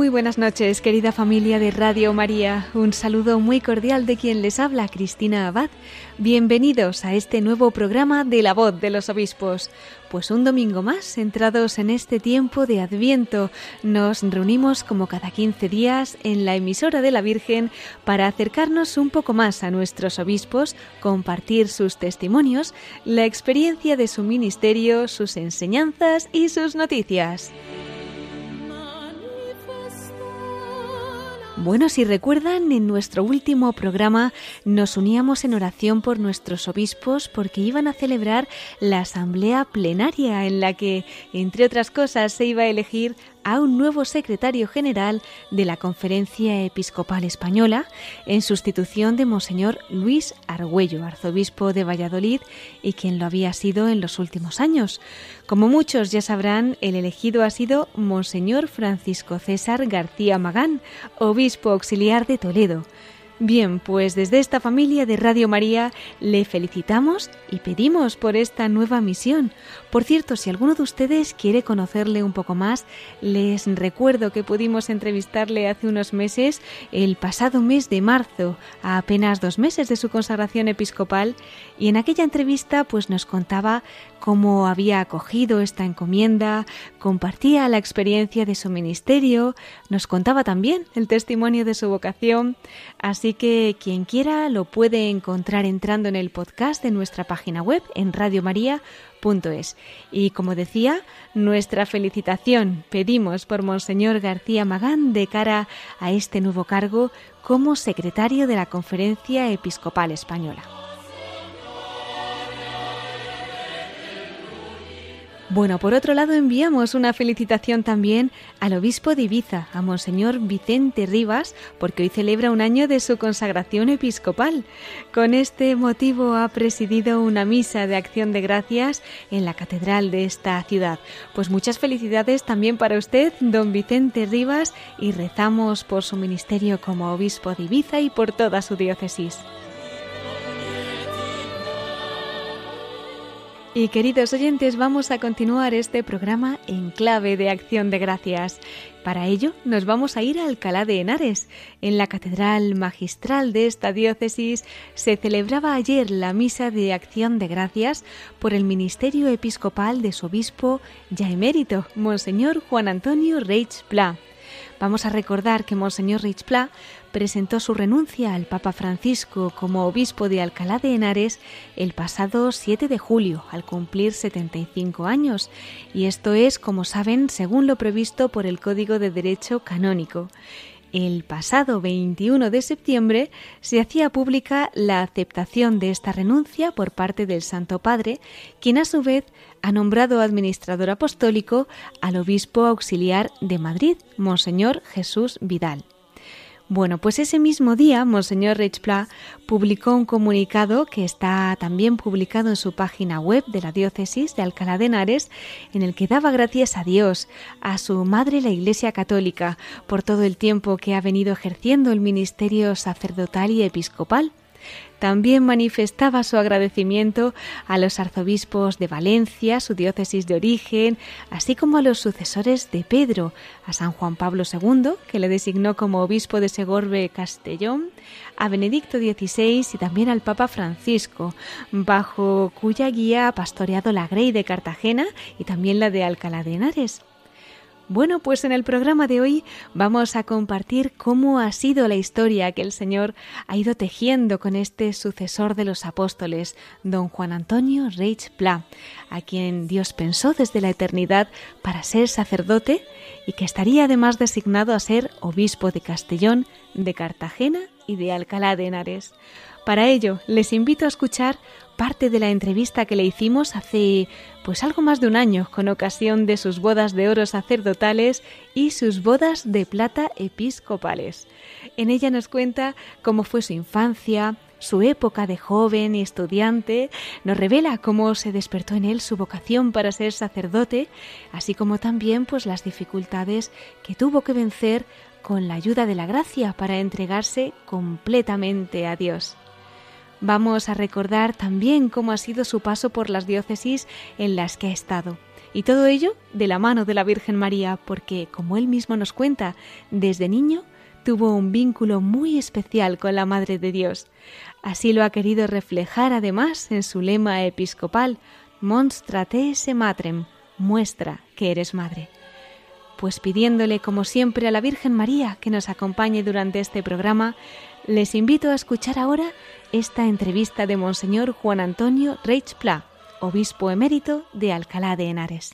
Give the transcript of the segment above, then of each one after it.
Muy buenas noches, querida familia de Radio María. Un saludo muy cordial de quien les habla, Cristina Abad. Bienvenidos a este nuevo programa de La Voz de los Obispos. Pues un domingo más, entrados en este tiempo de Adviento, nos reunimos como cada 15 días en la emisora de la Virgen para acercarnos un poco más a nuestros obispos, compartir sus testimonios, la experiencia de su ministerio, sus enseñanzas y sus noticias. Bueno, si recuerdan, en nuestro último programa nos uníamos en oración por nuestros obispos porque iban a celebrar la asamblea plenaria en la que, entre otras cosas, se iba a elegir a un nuevo secretario general de la Conferencia Episcopal Española en sustitución de Monseñor Luis Argüello, arzobispo de Valladolid y quien lo había sido en los últimos años. Como muchos ya sabrán, el elegido ha sido Monseñor Francisco César García Magán, obispo auxiliar de Toledo. Bien, pues desde esta familia de Radio María le felicitamos y pedimos por esta nueva misión. Por cierto, si alguno de ustedes quiere conocerle un poco más, les recuerdo que pudimos entrevistarle hace unos meses, el pasado mes de marzo, a apenas dos meses de su consagración episcopal, y en aquella entrevista pues nos contaba cómo había acogido esta encomienda, compartía la experiencia de su ministerio, nos contaba también el testimonio de su vocación, así que quien quiera lo puede encontrar entrando en el podcast de nuestra página web en radiomaria.es. Y como decía, nuestra felicitación pedimos por Monseñor García Magán de cara a este nuevo cargo como secretario de la Conferencia Episcopal Española. Bueno, por otro lado enviamos una felicitación también al obispo de Ibiza, a Monseñor Vicente Rivas, porque hoy celebra un año de su consagración episcopal. Con este motivo ha presidido una misa de acción de gracias en la catedral de esta ciudad. Pues muchas felicidades también para usted, don Vicente Rivas, y rezamos por su ministerio como obispo de Ibiza y por toda su diócesis. Y queridos oyentes, vamos a continuar este programa en clave de acción de gracias. Para ello nos vamos a ir a Alcalá de Henares. En la catedral magistral de esta diócesis se celebraba ayer la misa de acción de gracias por el ministerio episcopal de su obispo ya emérito, Monseñor Juan Antonio Reich Pla. Vamos a recordar que Monseñor Reich Pla presentó su renuncia al Papa Francisco como obispo de Alcalá de Henares el pasado 7 de julio, al cumplir 75 años, y esto es, como saben, según lo previsto por el Código de Derecho Canónico. El pasado 21 de septiembre se hacía pública la aceptación de esta renuncia por parte del Santo Padre, quien a su vez ha nombrado administrador apostólico al obispo auxiliar de Madrid, Monseñor Jesús Vidal. Bueno, pues ese mismo día, Monseñor Reichpla publicó un comunicado que está también publicado en su página web de la diócesis de Alcalá de Henares, en el que daba gracias a Dios, a su madre la Iglesia Católica, por todo el tiempo que ha venido ejerciendo el ministerio sacerdotal y episcopal también manifestaba su agradecimiento a los arzobispos de Valencia, su diócesis de origen, así como a los sucesores de Pedro, a San Juan Pablo II, que le designó como obispo de Segorbe Castellón, a Benedicto XVI y también al Papa Francisco, bajo cuya guía ha pastoreado la Grey de Cartagena y también la de Alcalá de Henares. Bueno, pues en el programa de hoy vamos a compartir cómo ha sido la historia que el Señor ha ido tejiendo con este sucesor de los apóstoles, don Juan Antonio Reich Pla, a quien Dios pensó desde la eternidad para ser sacerdote y que estaría además designado a ser obispo de Castellón, de Cartagena y de Alcalá de Henares. Para ello, les invito a escuchar parte de la entrevista que le hicimos hace pues algo más de un año con ocasión de sus bodas de oro sacerdotales y sus bodas de plata episcopales. En ella nos cuenta cómo fue su infancia, su época de joven y estudiante, nos revela cómo se despertó en él su vocación para ser sacerdote, así como también pues las dificultades que tuvo que vencer con la ayuda de la gracia para entregarse completamente a Dios. Vamos a recordar también cómo ha sido su paso por las diócesis en las que ha estado. Y todo ello de la mano de la Virgen María, porque, como él mismo nos cuenta, desde niño tuvo un vínculo muy especial con la Madre de Dios. Así lo ha querido reflejar además en su lema episcopal, Monstra te esse matrem, muestra que eres madre. Pues pidiéndole como siempre a la Virgen María que nos acompañe durante este programa, les invito a escuchar ahora esta entrevista de Monseñor Juan Antonio Reich Pla, obispo emérito de Alcalá de Henares.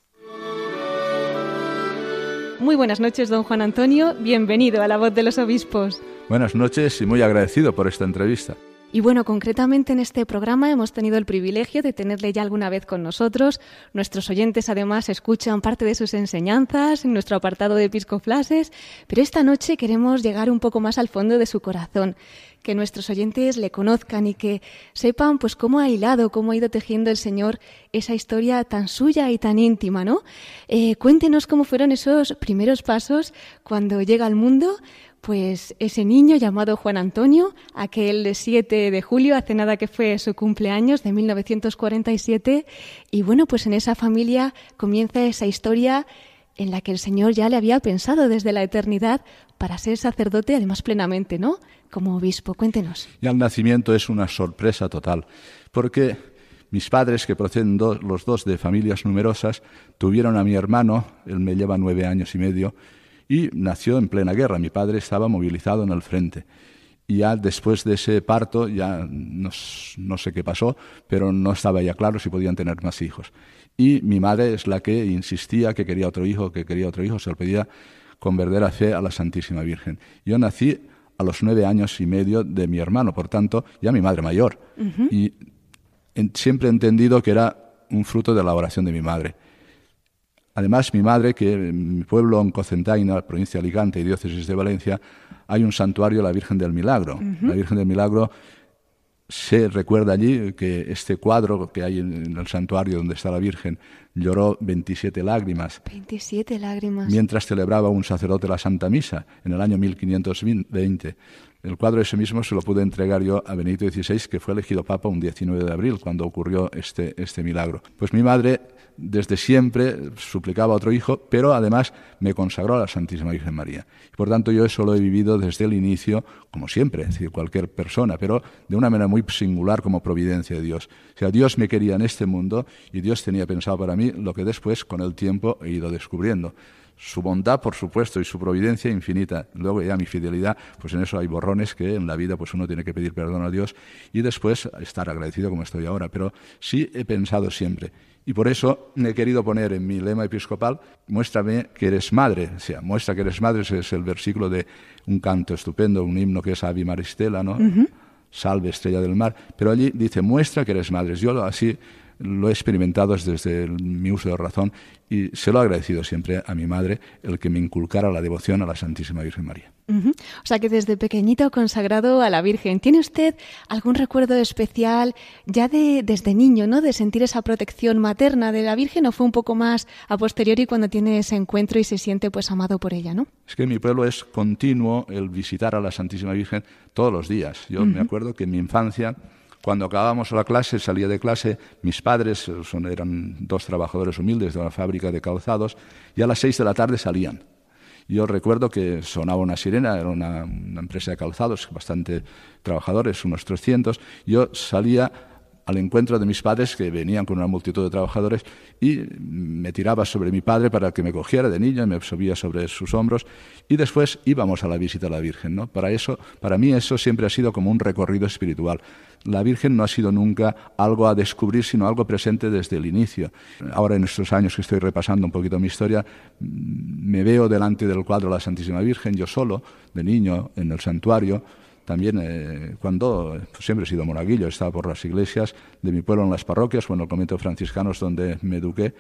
Muy buenas noches, don Juan Antonio. Bienvenido a la voz de los obispos. Buenas noches y muy agradecido por esta entrevista. Y bueno, concretamente en este programa hemos tenido el privilegio de tenerle ya alguna vez con nosotros. Nuestros oyentes además escuchan parte de sus enseñanzas en nuestro apartado de episcoflases, pero esta noche queremos llegar un poco más al fondo de su corazón, que nuestros oyentes le conozcan y que sepan pues cómo ha hilado, cómo ha ido tejiendo el Señor esa historia tan suya y tan íntima, ¿no? Eh, cuéntenos cómo fueron esos primeros pasos cuando llega al mundo, pues ese niño llamado Juan Antonio, aquel 7 de julio, hace nada que fue su cumpleaños de 1947, y bueno, pues en esa familia comienza esa historia en la que el Señor ya le había pensado desde la eternidad para ser sacerdote, además plenamente, ¿no? como obispo. Cuéntenos. Y al nacimiento es una sorpresa total, porque mis padres, que proceden los dos de familias numerosas, tuvieron a mi hermano, él me lleva nueve años y medio, y nació en plena guerra. Mi padre estaba movilizado en el frente. Y ya después de ese parto, ya no, no, sé qué pasó, pero no estaba ya claro si podían tener más hijos. Y mi madre es la que insistía que quería otro hijo, que quería otro hijo, se lo pedía con verdadera fe a la Santísima Virgen. Yo nací a los nueve años y medio de mi hermano, por tanto, ya mi madre mayor. Y siempre he entendido que era un fruto de la oración de mi madre. Además, mi madre, que en mi pueblo, en Cocentaina, provincia de Alicante y diócesis de Valencia, hay un santuario, la Virgen del Milagro. La Virgen del Milagro se recuerda allí que este cuadro que hay en el santuario donde está la Virgen lloró 27 lágrimas. 27 lágrimas. Mientras celebraba un sacerdote la Santa Misa en el año 1520. El cuadro ese mismo se lo pude entregar yo a Benito XVI, que fue elegido Papa un 19 de abril, cuando ocurrió este, este milagro. Pues mi madre desde siempre suplicaba otro hijo, pero además me consagró a la Santísima Virgen María. Y por tanto yo eso lo he vivido desde el inicio, como siempre, es decir, cualquier persona, pero de una manera muy singular como providencia de Dios. O sea, Dios me quería en este mundo y Dios tenía pensado para mí lo que después, con el tiempo, he ido descubriendo su bondad, por supuesto, y su providencia infinita. Luego ya mi fidelidad, pues en eso hay borrones que en la vida pues uno tiene que pedir perdón a Dios y después estar agradecido como estoy ahora. Pero sí he pensado siempre, y por eso he querido poner en mi lema episcopal, muéstrame que eres madre. O sea, muestra que eres madre, ese es el versículo de un canto estupendo, un himno que es Avi Maristela, ¿no? Salve, estrella del mar. Pero allí dice, muestra que eres madre. Yo así lo he experimentado desde mi uso de razón y se lo he agradecido siempre a mi madre el que me inculcara la devoción a la Santísima Virgen María. O sea que desde pequeñito consagrado a la Virgen. ¿Tiene usted algún recuerdo especial ya de desde niño, ¿no? De sentir esa protección materna de la Virgen o fue un poco más a posteriori cuando tiene ese encuentro y se siente pues amado por ella, ¿no? Es que en mi pueblo es continuo el visitar a la Santísima Virgen todos los días. Yo me acuerdo que en mi infancia cuando acabábamos la clase, salía de clase, mis padres eran dos trabajadores humildes de una fábrica de calzados, y a las seis de la tarde salían. Yo recuerdo que sonaba una sirena, era una, empresa de calzados, bastante trabajadores, unos 300. Yo salía al encuentro de mis padres que venían con una multitud de trabajadores y me tiraba sobre mi padre para que me cogiera de niño me subía sobre sus hombros y después íbamos a la visita a la Virgen, ¿no? Para eso, para mí eso siempre ha sido como un recorrido espiritual. La Virgen no ha sido nunca algo a descubrir, sino algo presente desde el inicio. Ahora en estos años que estoy repasando un poquito mi historia, me veo delante del cuadro de la Santísima Virgen, yo solo, de niño, en el santuario, también eh, cuando siempre he sido monaguillo, he estado por las iglesias de mi pueblo en las parroquias o en el convento franciscanos donde me eduqué,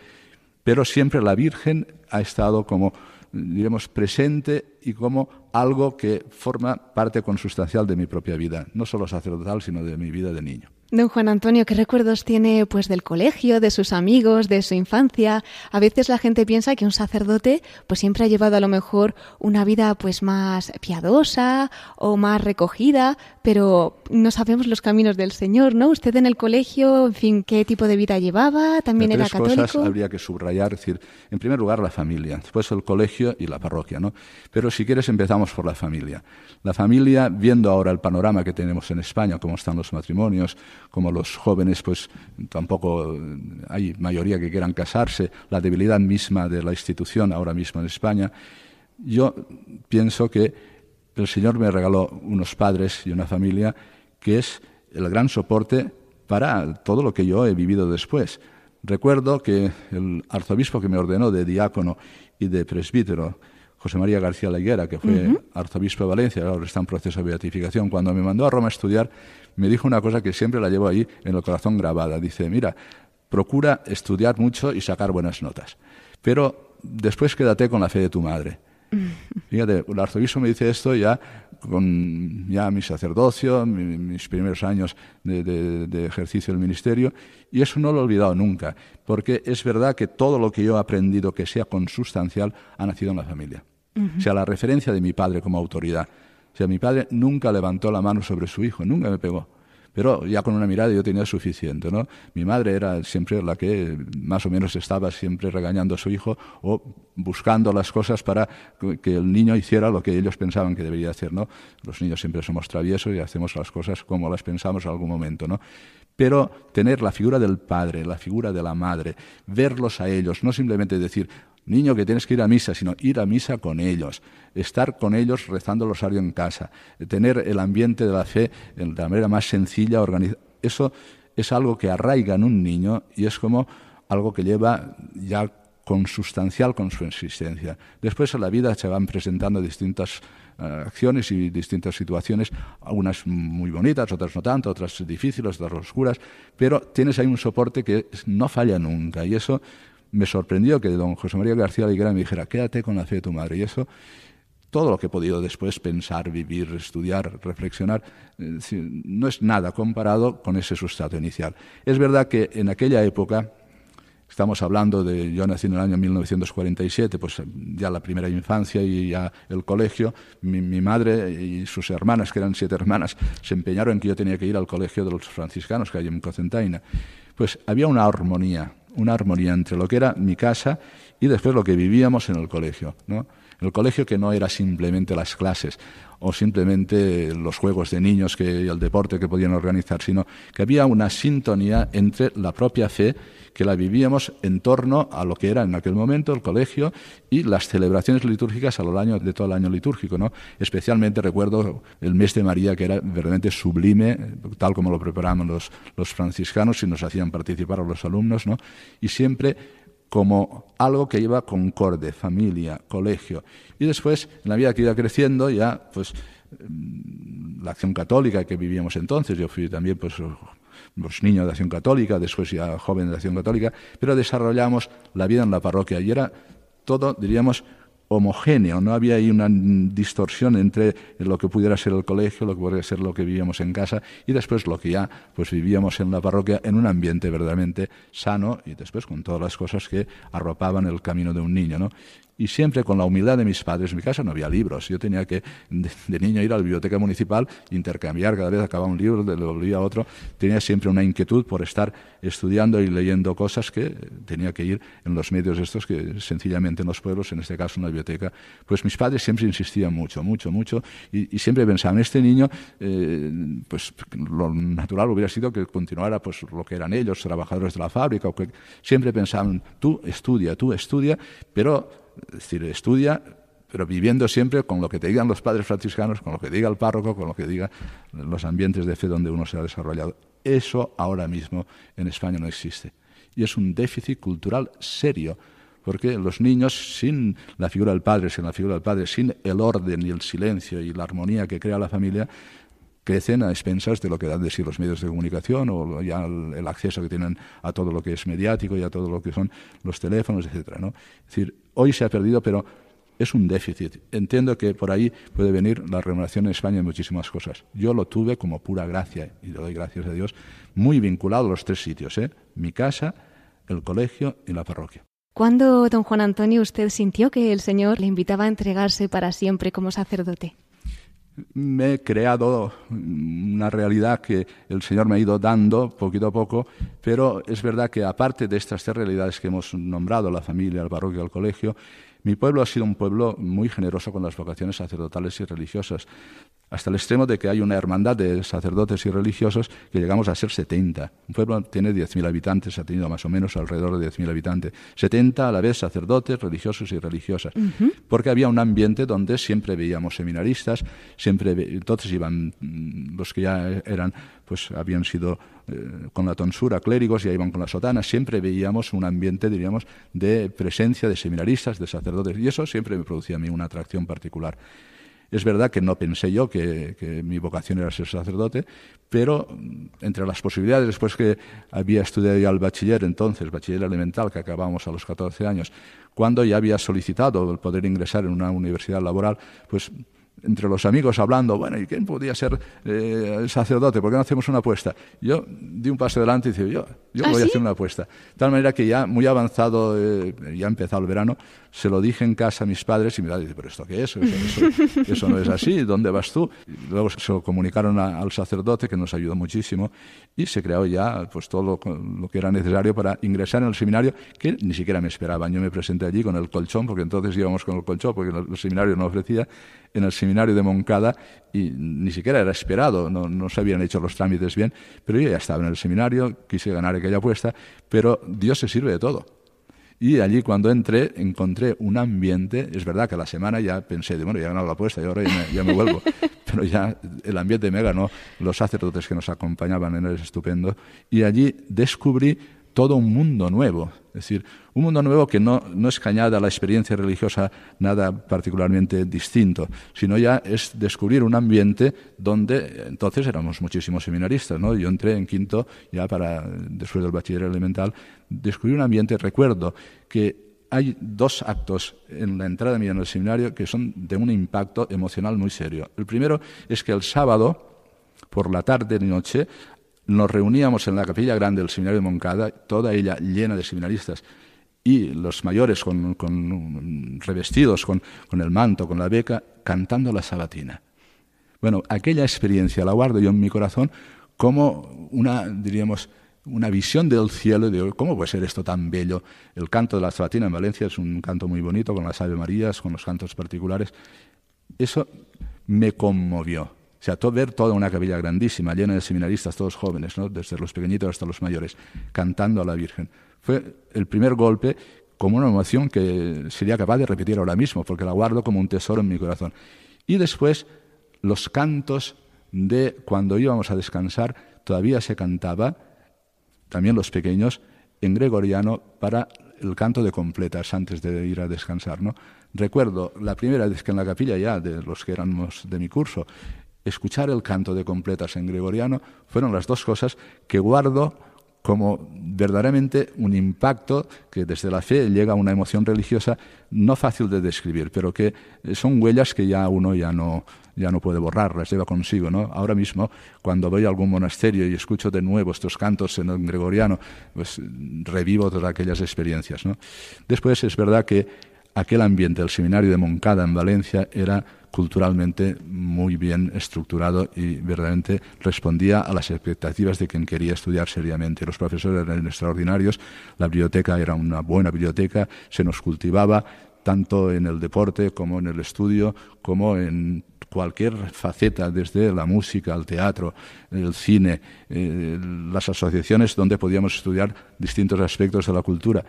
pero siempre la Virgen ha estado como diremos, presente y como algo que forma parte consustancial de mi propia vida, no solo sacerdotal, sino de mi vida de niño. Don Juan Antonio, ¿qué recuerdos tiene pues del colegio, de sus amigos, de su infancia? A veces la gente piensa que un sacerdote pues siempre ha llevado a lo mejor una vida pues más piadosa o más recogida, pero no sabemos los caminos del Señor, ¿no? Usted en el colegio, en fin, ¿qué tipo de vida llevaba? ¿También era católico? cosas habría que subrayar, decir, en primer lugar la familia, después el colegio y la parroquia, ¿no? Pero si quieres empezamos por la familia. La familia, viendo ahora el panorama que tenemos en España, cómo están los matrimonios, como los jóvenes, pues tampoco hay mayoría que quieran casarse, la debilidad misma de la institución ahora mismo en España, yo pienso que el Señor me regaló unos padres y una familia que es el gran soporte para todo lo que yo he vivido después. Recuerdo que el arzobispo que me ordenó de diácono y de presbítero, José María García Laguera, que fue arzobispo de Valencia, ahora está en proceso de beatificación, cuando me mandó a Roma a estudiar, me dijo una cosa que siempre la llevo ahí en el corazón grabada. Dice, mira, procura estudiar mucho y sacar buenas notas, pero después quédate con la fe de tu madre. Fíjate, el arzobispo me dice esto ya con ya mi sacerdocio, mis primeros años de, ejercicio del ministerio, y eso no lo he olvidado nunca, porque es verdad que todo lo que yo he aprendido que sea consustancial ha nacido en la familia. O sea, la referencia de mi padre como autoridad. O sea, mi padre nunca levantó la mano sobre su hijo, nunca me pegó pero ya con una mirada yo tenía suficiente, ¿no? Mi madre era siempre la que más o menos estaba siempre regañando a su hijo o buscando las cosas para que el niño hiciera lo que ellos pensaban que debería hacer, ¿no? Los niños siempre somos traviesos y hacemos las cosas como las pensamos en algún momento, ¿no? Pero tener la figura del padre, la figura de la madre, verlos a ellos, no simplemente decir, niño que tienes que ir a misa, sino ir a misa con ellos, estar con ellos rezando el rosario en casa, tener el ambiente de la fe de la manera más sencilla, organizada. Eso es algo que arraiga en un niño y es como algo que lleva ya consustancial con su existencia. Después en la vida se van presentando distintas eh, acciones y distintas situaciones, algunas muy bonitas, otras no tanto, otras difíciles, otras oscuras, pero tienes ahí un soporte que no falla nunca y eso me sorprendió que don José María García Liguera me dijera, quédate con la fe de tu madre. Y eso, todo lo que he podido después pensar, vivir, estudiar, reflexionar, eh, no es nada comparado con ese sustrato inicial. Es verdad que en aquella época, estamos hablando de, yo nací en el año 1947, pues ya la primera infancia y ya el colegio, mi, madre y sus hermanas, que eran siete hermanas, se empeñaron en que yo tenía que ir al colegio de los franciscanos que hay en Cocentaina. Pues había una armonía una armonía entre lo que era mi casa y después lo que vivíamos en el colegio. ¿no? El colegio que no era simplemente las clases o simplemente los juegos de niños que, y el deporte que podían organizar, sino que había una sintonía entre la propia fe que la vivíamos en torno a lo que era en aquel momento el colegio y las celebraciones litúrgicas a lo largo de todo el año litúrgico. ¿no? Especialmente recuerdo el mes de María, que era verdaderamente sublime, tal como lo preparaban los, los franciscanos y nos hacían participar a los alumnos, ¿no? y siempre como algo que lleva concorde, familia, colegio. Y después, en la vida que iba creciendo, ya, pues, mm, la acción católica que vivíamos entonces, yo fui también, pues, los niños de acción católica, después ya joven de acción católica, pero desarrollamos la vida en la parroquia y era todo, diríamos, homogéneo, no había ahí una distorsión entre lo que pudiera ser el colegio, lo que podría ser lo que vivíamos en casa y después lo que ya pues vivíamos en la parroquia en un ambiente verdaderamente sano y después con todas las cosas que arropaban el camino de un niño, ¿no? Y siempre con la humildad de mis padres. En mi casa no había libros. Yo tenía que, de, niño, ir a la biblioteca municipal, intercambiar, cada vez acababa un libro, le volvía a otro. Tenía siempre una inquietud por estar estudiando y leyendo cosas que tenía que ir en los medios estos, que sencillamente en los pueblos, en este caso en la biblioteca. Pues mis padres siempre insistían mucho, mucho, mucho, y, siempre pensaban, este niño, eh, pues lo natural hubiera sido que continuara pues lo que eran ellos, trabajadores de la fábrica, o que siempre pensaban, tú estudia, tú estudia, pero es decir, estudia, pero viviendo siempre con lo que te digan los padres franciscanos, con lo que diga el párroco, con lo que digan los ambientes de fe donde uno se ha desarrollado. Eso ahora mismo en España no existe. Y es un déficit cultural serio, porque los niños sin la figura del padre, sin la figura del padre, sin el orden y el silencio y la armonía que crea la familia, crecen a expensas de lo que dan de sí los medios de comunicación o ya el, acceso que tienen a todo lo que es mediático y a todo lo que son los teléfonos, etcétera, ¿no? Es decir, hoy se ha perdido, pero es un déficit. Entiendo que por ahí puede venir la remuneración en España en muchísimas cosas. Yo lo tuve como pura gracia, y le doy gracias a Dios, muy vinculado a los tres sitios, ¿eh? mi casa, el colegio y la parroquia. ¿Cuándo, don Juan Antonio, usted sintió que el Señor le invitaba a entregarse para siempre como sacerdote? Me he creado una realidad que el Señor me ha ido dando poquito a poco, pero es verdad que aparte de estas tres realidades que hemos nombrado, la familia, el parroquia, el colegio, mi pueblo ha sido un pueblo muy generoso con las vocaciones sacerdotales y religiosas, hasta el extremo de que hay una hermandad de sacerdotes y religiosos que llegamos a ser 70. Un pueblo tiene 10.000 habitantes, ha tenido más o menos alrededor de 10.000 habitantes. 70 a la vez sacerdotes, religiosos y religiosas. Porque había un ambiente donde siempre veíamos seminaristas, siempre entonces iban mm, los que ya eran pues habían sido eh, con la tonsura clérigos, ya iban con la sotana, siempre veíamos un ambiente, diríamos, de presencia de seminaristas, de sacerdotes, y eso siempre me producía a mí una atracción particular. Es verdad que no pensé yo que, mi vocación era ser sacerdote, pero mm, entre las posibilidades, después que había estudiado ya el bachiller, entonces, bachiller elemental, que acabamos a los 14 años, cuando ya había solicitado el poder ingresar en una universidad laboral, pues entre los amigos hablando, bueno, ¿y quién podía ser eh, el sacerdote? ¿Por qué no hacemos una apuesta? Yo di un paso adelante y dije, yo, yo ¿Ah, voy a hacer una apuesta. De tal manera que ya muy avanzado, eh, ya empezado el verano, se lo dije en casa a mis padres y me dice, ¿pero esto qué es? Eso, no es así, ¿dónde vas tú? luego se lo comunicaron al sacerdote, que nos ayudó muchísimo, y se creó ya pues todo lo, lo, que era necesario para ingresar en el seminario, que ni siquiera me esperaban. Yo me presenté allí con el colchón, porque entonces íbamos con el colchón, porque el seminario no ofrecía, en el seminario de Moncada, y ni siquiera era esperado, no, no se habían hecho los trámites bien, pero yo ya estaba en el seminario, quise ganar aquella apuesta, pero Dios se sirve de todo. Y allí cuando entré encontré un ambiente, es verdad que a la semana ya pensé, de, bueno, ya he ganado la apuesta y ahora ya me, vuelvo, pero ya el ambiente me ganó, los sacerdotes que nos acompañaban el estupendo, y allí descubrí todo un mundo nuevo, es decir, un mundo nuevo que no, no es cañada a la experiencia religiosa nada particularmente distinto, sino ya es descubrir un ambiente donde entonces éramos muchísimos seminaristas, ¿no? Yo entré en quinto ya para después del bachiller elemental, descubrí un ambiente, recuerdo que hay dos actos en la entrada mía en el seminario que son de un impacto emocional muy serio. El primero es que el sábado por la tarde y noche nos reuníamos en la capilla grande del seminario de Moncada, toda ella llena de seminaristas, y los mayores con, revestidos con, el manto, con la beca, cantando la sabatina. Bueno, aquella experiencia la guardo yo en mi corazón como una, diríamos, una visión del cielo de cómo puede ser esto tan bello. El canto de la sabatina en Valencia es un canto muy bonito, con las Ave Marías, con los cantos particulares. Eso me conmovió. Sea, todo, ver toda una capilla grandísima, llena de seminaristas, todos jóvenes, ¿no? desde los pequeñitos hasta los mayores, cantando a la Virgen. Fue el primer golpe como una emoción que sería capaz de repetir ahora mismo, porque la guardo como un tesoro en mi corazón. Y después, los cantos de cuando íbamos a descansar, todavía se cantaba, también los pequeños, en gregoriano para el canto de completas antes de ir a descansar. ¿no? Recuerdo la primera vez que en la capilla ya, de los que éramos de mi curso, escuchar el canto de completas en gregoriano fueron las dos cosas que guardo como verdaderamente un impacto que desde la fe llega a una emoción religiosa no fácil de describir, pero que son huellas que ya uno ya no, ya no puede borrar, las lleva consigo. ¿no? Ahora mismo, cuando voy a algún monasterio y escucho de nuevo estos cantos en el gregoriano, pues revivo todas aquellas experiencias. ¿no? Después es verdad que aquel ambiente del seminario de Moncada en Valencia era culturalmente muy bien estructurado y verdaderamente respondía a las expectativas de quien quería estudiar seriamente. Los profesores eran extraordinarios, la biblioteca era una buena biblioteca, se nos cultivaba tanto en el deporte como en el estudio, como en cualquier faceta, desde la música, el teatro, el cine, eh, las asociaciones donde podíamos estudiar distintos aspectos de la cultura.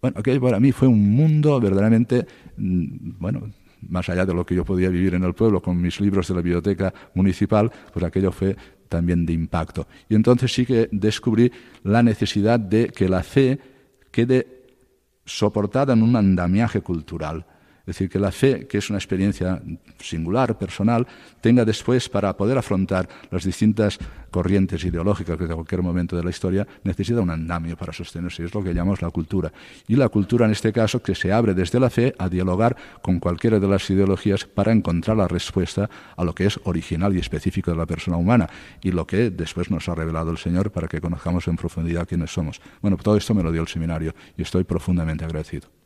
Bueno, aquello para mí fue un mundo verdaderamente, mm, bueno, más allá de lo que yo podía vivir en el pueblo con mis libros de la biblioteca municipal, pues aquello fue también de impacto. Y entonces sí que descubrí la necesidad de que la fe quede soportada en un andamiaje cultural. Es decir, que la fe, que es una experiencia singular, personal, tenga después para poder afrontar las distintas corrientes ideológicas que de cualquier momento de la historia necesita un andamio para sostenerse. Es lo que llamamos la cultura. Y la cultura, en este caso, que se abre desde la fe a dialogar con cualquiera de las ideologías para encontrar la respuesta a lo que es original y específico de la persona humana y lo que después nos ha revelado el Señor para que conozcamos en profundidad quiénes somos. Bueno, todo esto me lo dio el seminario y estoy profundamente agradecido.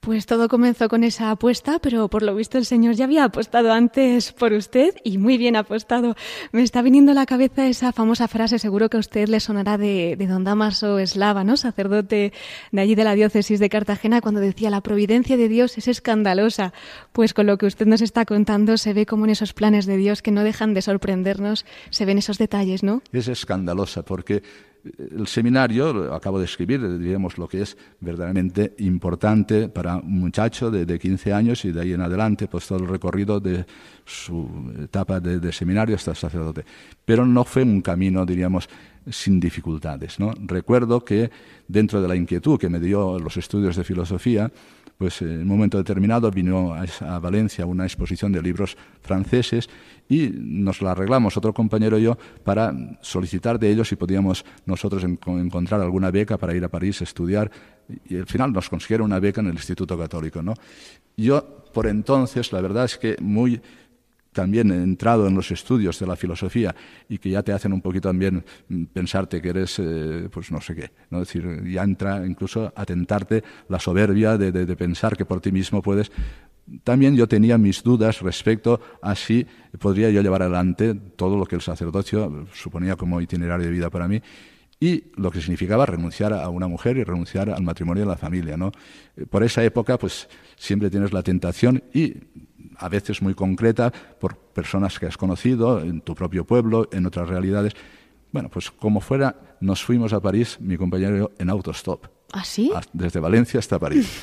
Pues todo comenzó con esa apuesta, pero por lo visto el Señor ya había apostado antes por usted y muy bien apostado. Me está viniendo a la cabeza esa famosa frase, seguro que a usted le sonará de, don Damaso Eslava, ¿no? sacerdote de allí de la diócesis de Cartagena, cuando decía la providencia de Dios es escandalosa. Pues con lo que usted nos está contando se ve como en esos planes de Dios que no dejan de sorprendernos, se ven esos detalles, ¿no? Es escandalosa porque el seminario, acabo de escribir, diríamos lo que es verdaderamente importante para un muchacho de, de, 15 años y de ahí en adelante, pues todo el recorrido de su etapa de, de, seminario hasta sacerdote. Pero no fue un camino, diríamos, sin dificultades. ¿no? Recuerdo que dentro de la inquietud que me dio los estudios de filosofía, pues en un momento determinado vino a, Valencia una exposición de libros franceses y nos la arreglamos otro compañero y yo para solicitar de ellos si podíamos nosotros en, encontrar alguna beca para ir a París a estudiar y al final nos consiguieron una beca en el Instituto Católico. ¿no? Yo por entonces la verdad es que muy también entrado en los estudios de la filosofía y que ya te hacen un poquito también pensarte que eres, eh, pues no sé qué, ¿no? decir, ya entra incluso a tentarte la soberbia de, de, de pensar que por ti mismo puedes también yo tenía mis dudas respecto a si podría yo llevar adelante todo lo que el sacerdocio suponía como itinerario de vida para mí y lo que significaba renunciar a una mujer y renunciar al matrimonio y a la familia. ¿no? Por esa época, pues siempre tienes la tentación y a veces muy concreta por personas que has conocido en tu propio pueblo, en otras realidades. Bueno, pues como fuera, nos fuimos a París, mi compañero en autostop. ¿Ah, sí? Desde Valencia hasta París.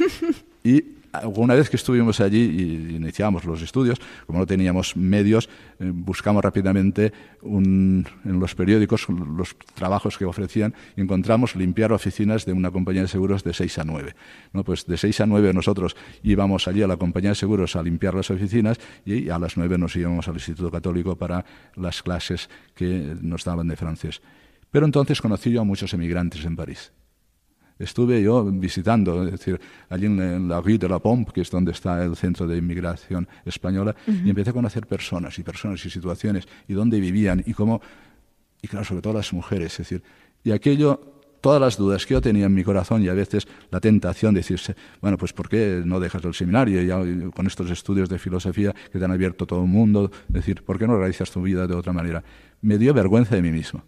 y una vez que estuvimos allí y iniciamos los estudios, como no teníamos medios, eh, buscamos rápidamente un, en los periódicos los trabajos que ofrecían y encontramos limpiar oficinas de una compañía de seguros de 6 a 9. ¿no? Pues de 6 a 9 nosotros íbamos allí a la compañía de seguros a limpiar las oficinas y a las 9 nos íbamos al Instituto Católico para las clases que nos daban de francés. Pero entonces conocí yo a muchos emigrantes en París estuve yo visitando, es decir, allí en la Rue de la Pompe, que es donde está el centro de inmigración española, uh -huh. y empecé a conocer personas y personas y situaciones y dónde vivían y cómo, y claro, sobre todo las mujeres, es decir, y aquello, todas las dudas que yo tenía en mi corazón y a veces la tentación de decirse, bueno, pues ¿por qué no dejas el seminario ya con estos estudios de filosofía que te han abierto todo el mundo? Es decir, ¿por qué no realizas tu vida de otra manera? Me dio vergüenza de mí mismo.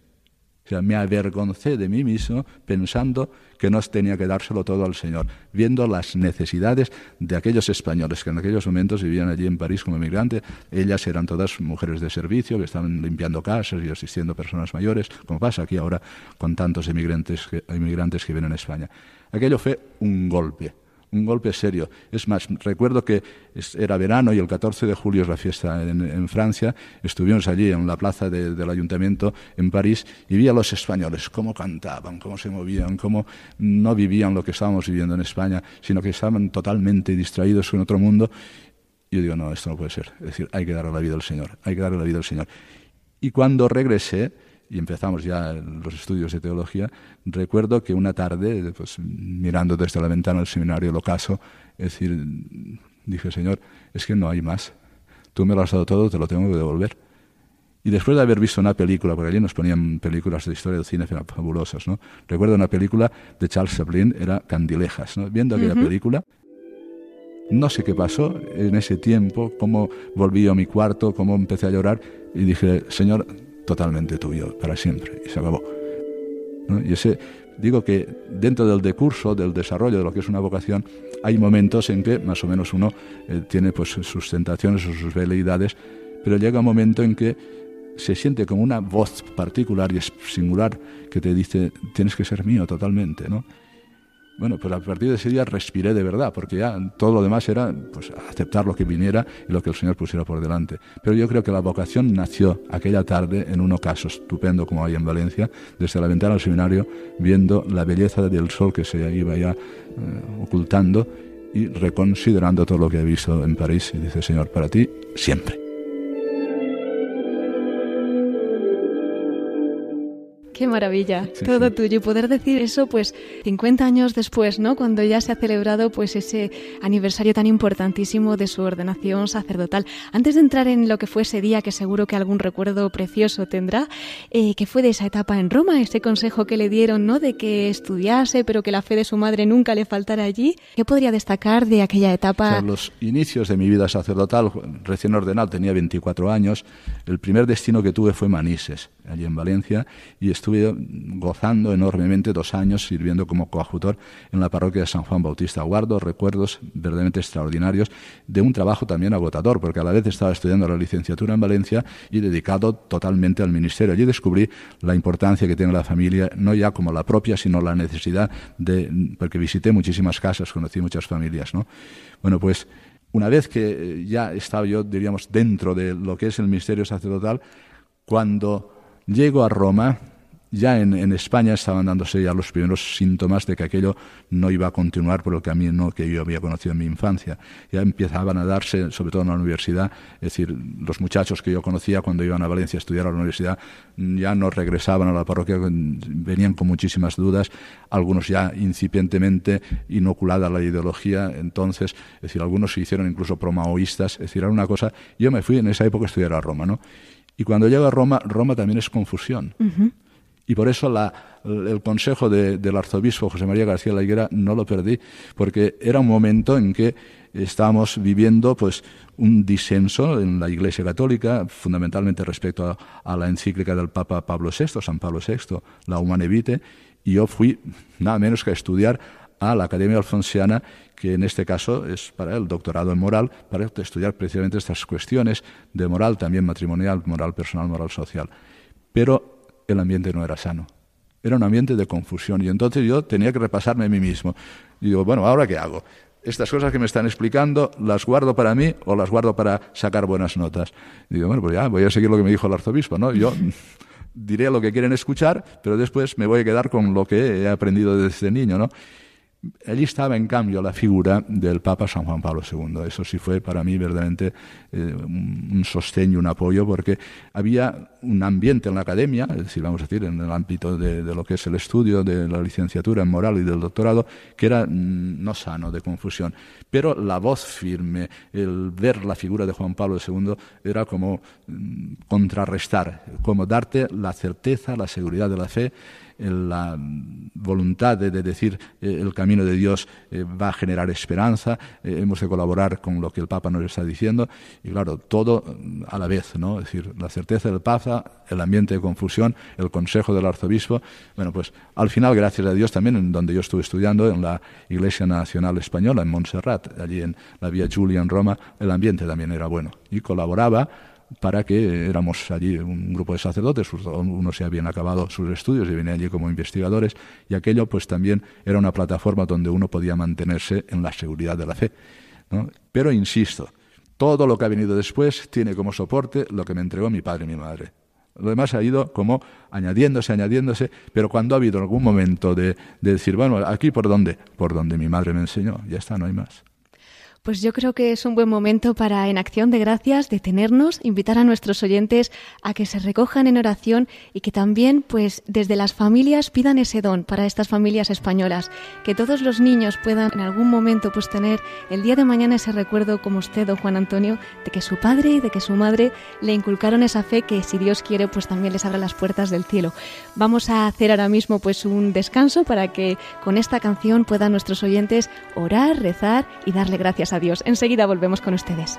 O sea, me avergoncé de mí mismo pensando que no tenía que dárselo todo al Señor, viendo las necesidades de aquellos españoles que en aquellos momentos vivían allí en París como emigrantes. Ellas eran todas mujeres de servicio que estaban limpiando casas y asistiendo a personas mayores, como pasa aquí ahora con tantos emigrantes que, emigrantes que vienen a España. Aquello fue un golpe un golpe serio. Es más, recuerdo que era verano y el 14 de julio es la fiesta en, en Francia. Estuvimos allí en la plaza de, del ayuntamiento en París y vi a los españoles cómo cantaban, cómo se movían, cómo no vivían lo que estábamos viviendo en España, sino que estaban totalmente distraídos en otro mundo. Yo digo, no, esto no puede ser. Es decir, hay que darle la vida al Señor, hay que darle la vida al Señor. Y cuando regresé, y empezamos ya los estudios de teología, recuerdo que una tarde, pues, mirando desde la ventana del seminario el ocaso, es decir, dije, Señor, es que no hay más. Tú me lo has dado todo, te lo tengo que devolver. Y después de haber visto una película, porque allí nos ponían películas de historia del cine fabulosas, ¿no? Recuerdo una película de Charles Chaplin, era Candilejas, ¿no? Viendo aquella uh -huh. película, no sé qué pasó en ese tiempo, cómo volví a mi cuarto, cómo empecé a llorar y dije, Señor, totalmente tuyo, para siempre, y se acabó. Y ese, digo que dentro del decurso, del desarrollo de lo que es una vocación, hay momentos en que más o menos uno eh, tiene pues sus tentaciones o sus veleidades, pero llega un momento en que se siente como una voz particular y singular que te dice, tienes que ser mío totalmente. Bueno, pues a partir de ese día respiré de verdad, porque ya todo lo demás era pues, aceptar lo que viniera y lo que el Señor pusiera por delante. Pero yo creo que la vocación nació aquella tarde en un ocaso estupendo como hay en Valencia, desde la ventana del seminario, viendo la belleza del sol que se iba ya eh, ocultando y reconsiderando todo lo que he visto en París, y dice, Señor, para ti siempre. Qué maravilla, todo tuyo. Y poder decir eso, pues, 50 años después, ¿no? Cuando ya se ha celebrado, pues, ese aniversario tan importantísimo de su ordenación sacerdotal. Antes de entrar en lo que fue ese día, que seguro que algún recuerdo precioso tendrá, eh, que fue de esa etapa en Roma, ese consejo que le dieron, ¿no? De que estudiase, pero que la fe de su madre nunca le faltara allí. ¿Qué podría destacar de aquella etapa? los inicios de mi vida sacerdotal, recién ordenado, tenía 24 años. El primer destino que tuve fue Manises, allí en Valencia, y estuve gozando enormemente dos años sirviendo como coadjutor en la parroquia de San Juan Bautista. Guardo recuerdos verdaderamente extraordinarios de un trabajo también agotador, porque a la vez estaba estudiando la licenciatura en Valencia y dedicado totalmente al ministerio. Allí descubrí la importancia que tiene la familia, no ya como la propia, sino la necesidad de, porque visité muchísimas casas, conocí muchas familias, ¿no? Bueno, pues una vez que ya estaba yo, diríamos, dentro de lo que es el ministerio sacerdotal, cuando llego a Roma, ya en, España estaban dándose ya los primeros síntomas de que aquello no iba a continuar por el camino que yo había conocido en mi infancia. Ya empezaban a darse, sobre todo en la universidad, es decir, los muchachos que yo conocía cuando iban a Valencia a estudiar a la universidad ya no regresaban a la parroquia, venían con muchísimas dudas, algunos ya incipientemente inoculada la ideología, entonces, es decir, algunos se hicieron incluso promaoístas, es decir, era una cosa, yo me fui en esa época a estudiar a Roma, ¿no? Y cuando llego a Roma, Roma también es confusión. Y por eso el consejo del arzobispo José María García La Higuera no lo perdí, porque era un momento en que estábamos viviendo pues un disenso en la Iglesia Católica, fundamentalmente respecto a, la encíclica del Papa Pablo VI, San Pablo VI, la Humane Vitae, y yo fui nada menos que a estudiar a la Academia Alfonsiana, que en este caso es para el doctorado en moral, para estudiar precisamente estas cuestiones de moral, también matrimonial, moral personal, moral social. Pero el ambiente no era sano. Era un ambiente de confusión y entonces yo tenía que repasarme a mí mismo. Digo, bueno, ¿ahora qué hago? Estas cosas que me están explicando, ¿las guardo para mí o las guardo para sacar buenas notas? Digo, bueno, pues ya voy a seguir lo que me dijo el arzobispo, ¿no? Yo diré lo que quieren escuchar, pero después me voy a quedar con lo que he aprendido desde niño, ¿no? Allí estaba, en cambio, la figura del Papa San Juan Pablo II. Eso sí fue para mí verdaderamente eh, un sostén y un apoyo, porque había un ambiente en la academia, es decir, vamos a decir, en el ámbito de, lo que es el estudio de la licenciatura en moral y del doctorado, que era mm, no sano, de confusión. Pero la voz firme, el ver la figura de Juan Pablo II, era como mm, contrarrestar, como darte la certeza, la seguridad de la fe la voluntad de, decir eh, el camino de Dios eh, va a generar esperanza, eh, hemos de colaborar con lo que el Papa nos está diciendo, y claro, todo mm, a la vez, ¿no? Es decir, la certeza del Papa, el ambiente de confusión, el consejo del arzobispo. Bueno, pues al final, gracias a Dios, también en donde yo estuve estudiando, en la Iglesia Nacional Española, en Montserrat, allí en la Vía Julia, en Roma, el ambiente también era bueno y colaboraba para que éramos allí un grupo de sacerdotes, unos ya habían acabado sus estudios y venían allí como investigadores, y aquello pues también era una plataforma donde uno podía mantenerse en la seguridad de la fe. Pero insisto, todo lo que ha venido después tiene como soporte lo que me entregó mi padre y mi madre. Lo demás ha ido como añadiéndose, añadiéndose, pero cuando ha habido algún momento de, de decir, bueno, aquí por dónde, por donde mi madre me enseñó, ya está, no hay más. Pues yo creo que es un buen momento para, en acción de gracias, detenernos, invitar a nuestros oyentes a que se recojan en oración y que también, pues, desde las familias pidan ese don para estas familias españolas, que todos los niños puedan en algún momento, pues, tener el día de mañana ese recuerdo, como usted, don Juan Antonio, de que su padre y de que su madre le inculcaron esa fe que, si Dios quiere, pues también les abra las puertas del cielo. Vamos a hacer ahora mismo, pues, un descanso para que con esta canción puedan nuestros oyentes orar, rezar y darle gracias a Adiós. Enseguida volvemos con ustedes.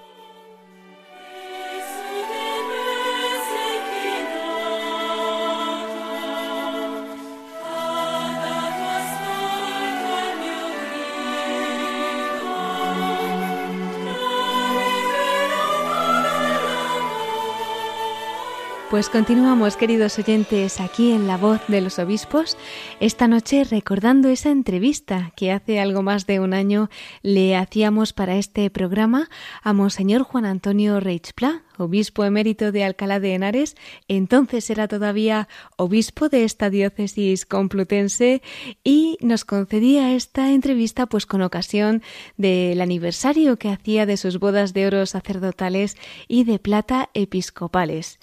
Pues continuamos, queridos oyentes, aquí en La Voz de los Obispos, esta noche recordando esa entrevista que hace algo más de un año le hacíamos para este programa a Monseñor Juan Antonio Reichpla, obispo emérito de Alcalá de Henares, entonces era todavía obispo de esta diócesis complutense y nos concedía esta entrevista pues con ocasión del aniversario que hacía de sus bodas de oro sacerdotales y de plata episcopales.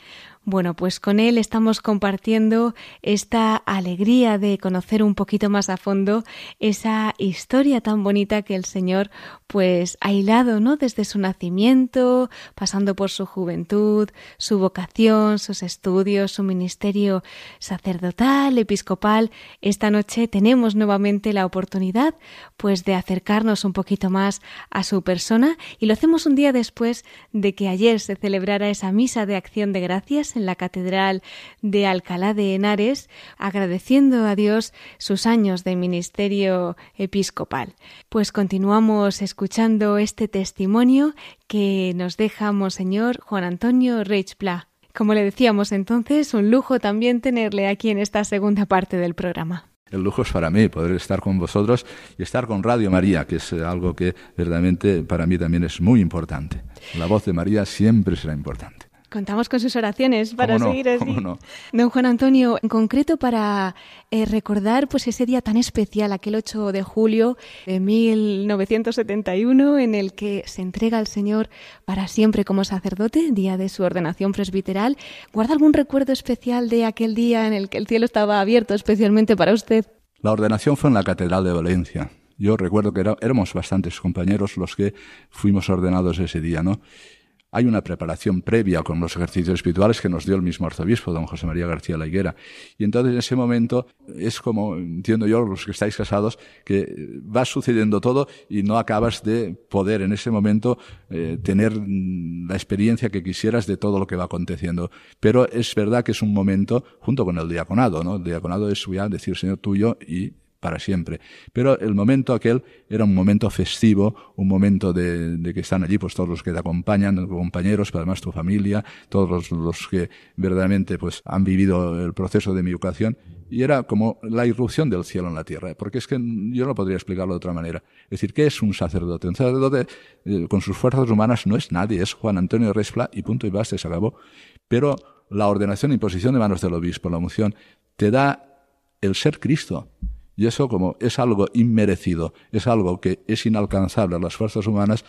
Bueno, pues con él estamos compartiendo esta alegría de conocer un poquito más a fondo esa historia tan bonita que el Señor pues ha hilado, ¿no? Desde su nacimiento, pasando por su juventud, su vocación, sus estudios, su ministerio sacerdotal, episcopal. Esta noche tenemos nuevamente la oportunidad pues de acercarnos un poquito más a su persona y lo hacemos un día después de que ayer se celebrara esa misa de acción de gracias en la Catedral de Alcalá de Henares, agradeciendo a Dios sus años de ministerio episcopal. Pues continuamos escuchando este testimonio que nos deja Monseñor Juan Antonio Reichpla. Como le decíamos entonces, un lujo también tenerle aquí en esta segunda parte del programa. El lujo es para mí poder estar con vosotros y estar con Radio María, que es algo que verdaderamente para mí también es muy importante. La voz de María siempre será importante. Contamos con sus oraciones para seguir así. Don Juan Antonio, en concreto para eh, recordar pues ese día tan especial, aquel 8 de julio de 1971, en el que se entrega al Señor para siempre como sacerdote, día de su ordenación presbiteral. ¿Guarda algún recuerdo especial de aquel día en el que el cielo estaba abierto especialmente para usted? La ordenación fue en la Catedral de Valencia. Yo recuerdo que éramos bastantes compañeros los que fuimos ordenados ese día, ¿no? Hay una preparación previa con los ejercicios espirituales que nos dio el mismo arzobispo, don José María García La Higuera. Y entonces en ese momento es como, entiendo yo, los que estáis casados, que va sucediendo todo y no acabas de poder en ese momento eh, tener la experiencia que quisieras de todo lo que va aconteciendo. Pero es verdad que es un momento, junto con el diaconado, ¿no? El diaconado es ya decir Señor tuyo y para siempre. Pero el momento aquel era un momento festivo, un momento de, que están allí pues todos los que te acompañan, compañeros, pero además tu familia, todos los, que verdaderamente pues han vivido el proceso de mi educación y era como la irrupción del cielo en la tierra, porque es que yo no podría explicarlo de otra manera. Es decir, ¿qué es un sacerdote? Un sacerdote eh, con sus fuerzas humanas no es nadie, es Juan Antonio Respla y punto y basta, se acabó. Pero la ordenación y posición de manos del obispo, la unción, te da el ser Cristo. Y eso como es algo inmerecido, es algo que es inalcanzable a las fuerzas humanas,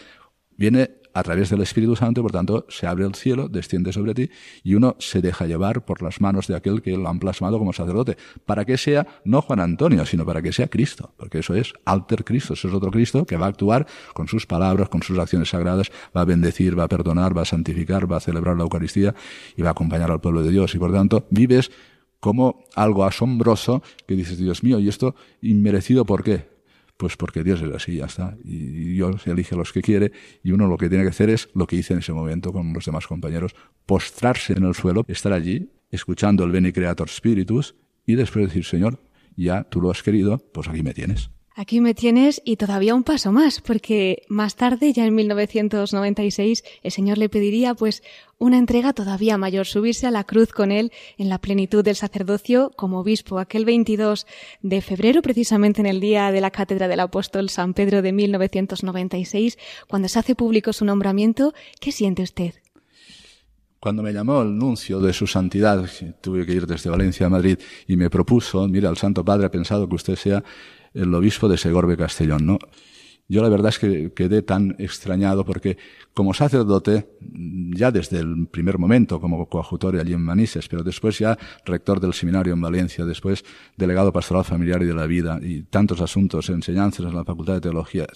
viene a través del Espíritu Santo por tanto se abre el cielo, desciende sobre ti y uno se deja llevar por las manos de aquel que lo han plasmado como sacerdote, para que sea no Juan Antonio, sino para que sea Cristo, porque eso es alter Cristo, eso es otro Cristo que va a actuar con sus palabras, con sus acciones sagradas, va a bendecir, va a perdonar, va a santificar, va a celebrar la Eucaristía y va a acompañar al pueblo de Dios. Y por tanto vives como algo asombroso que dices, Dios mío, ¿y esto inmerecido por qué? Pues porque Dios es así, ya está. Y Dios elige a los que quiere y uno lo que tiene que hacer es lo que hice en ese momento con los demás compañeros, postrarse en el suelo, estar allí, escuchando el Beni Creator Spiritus y después decir, Señor, ya tú lo has querido, pues aquí me tienes. Aquí me tienes y todavía un paso más, porque más tarde, ya en 1996, el Señor le pediría pues una entrega todavía mayor, subirse a la cruz con él en la plenitud del sacerdocio como obispo. Aquel 22 de febrero, precisamente en el día de la cátedra del apóstol San Pedro de 1996, cuando se hace público su nombramiento, ¿qué siente usted? Cuando me llamó el nuncio de su santidad, tuve que ir desde Valencia a Madrid y me propuso, mira, el Santo Padre ha pensado que usted sea el obispo de Segorbe Castellón, ¿no? Yo la verdad es que quedé tan extrañado porque como sacerdote, ya desde el primer momento como coadjutor allí en Manises, pero después ya rector del seminario en Valencia, después delegado pastoral familiar y de la vida y tantos asuntos, enseñanzas en la Facultad de Teología,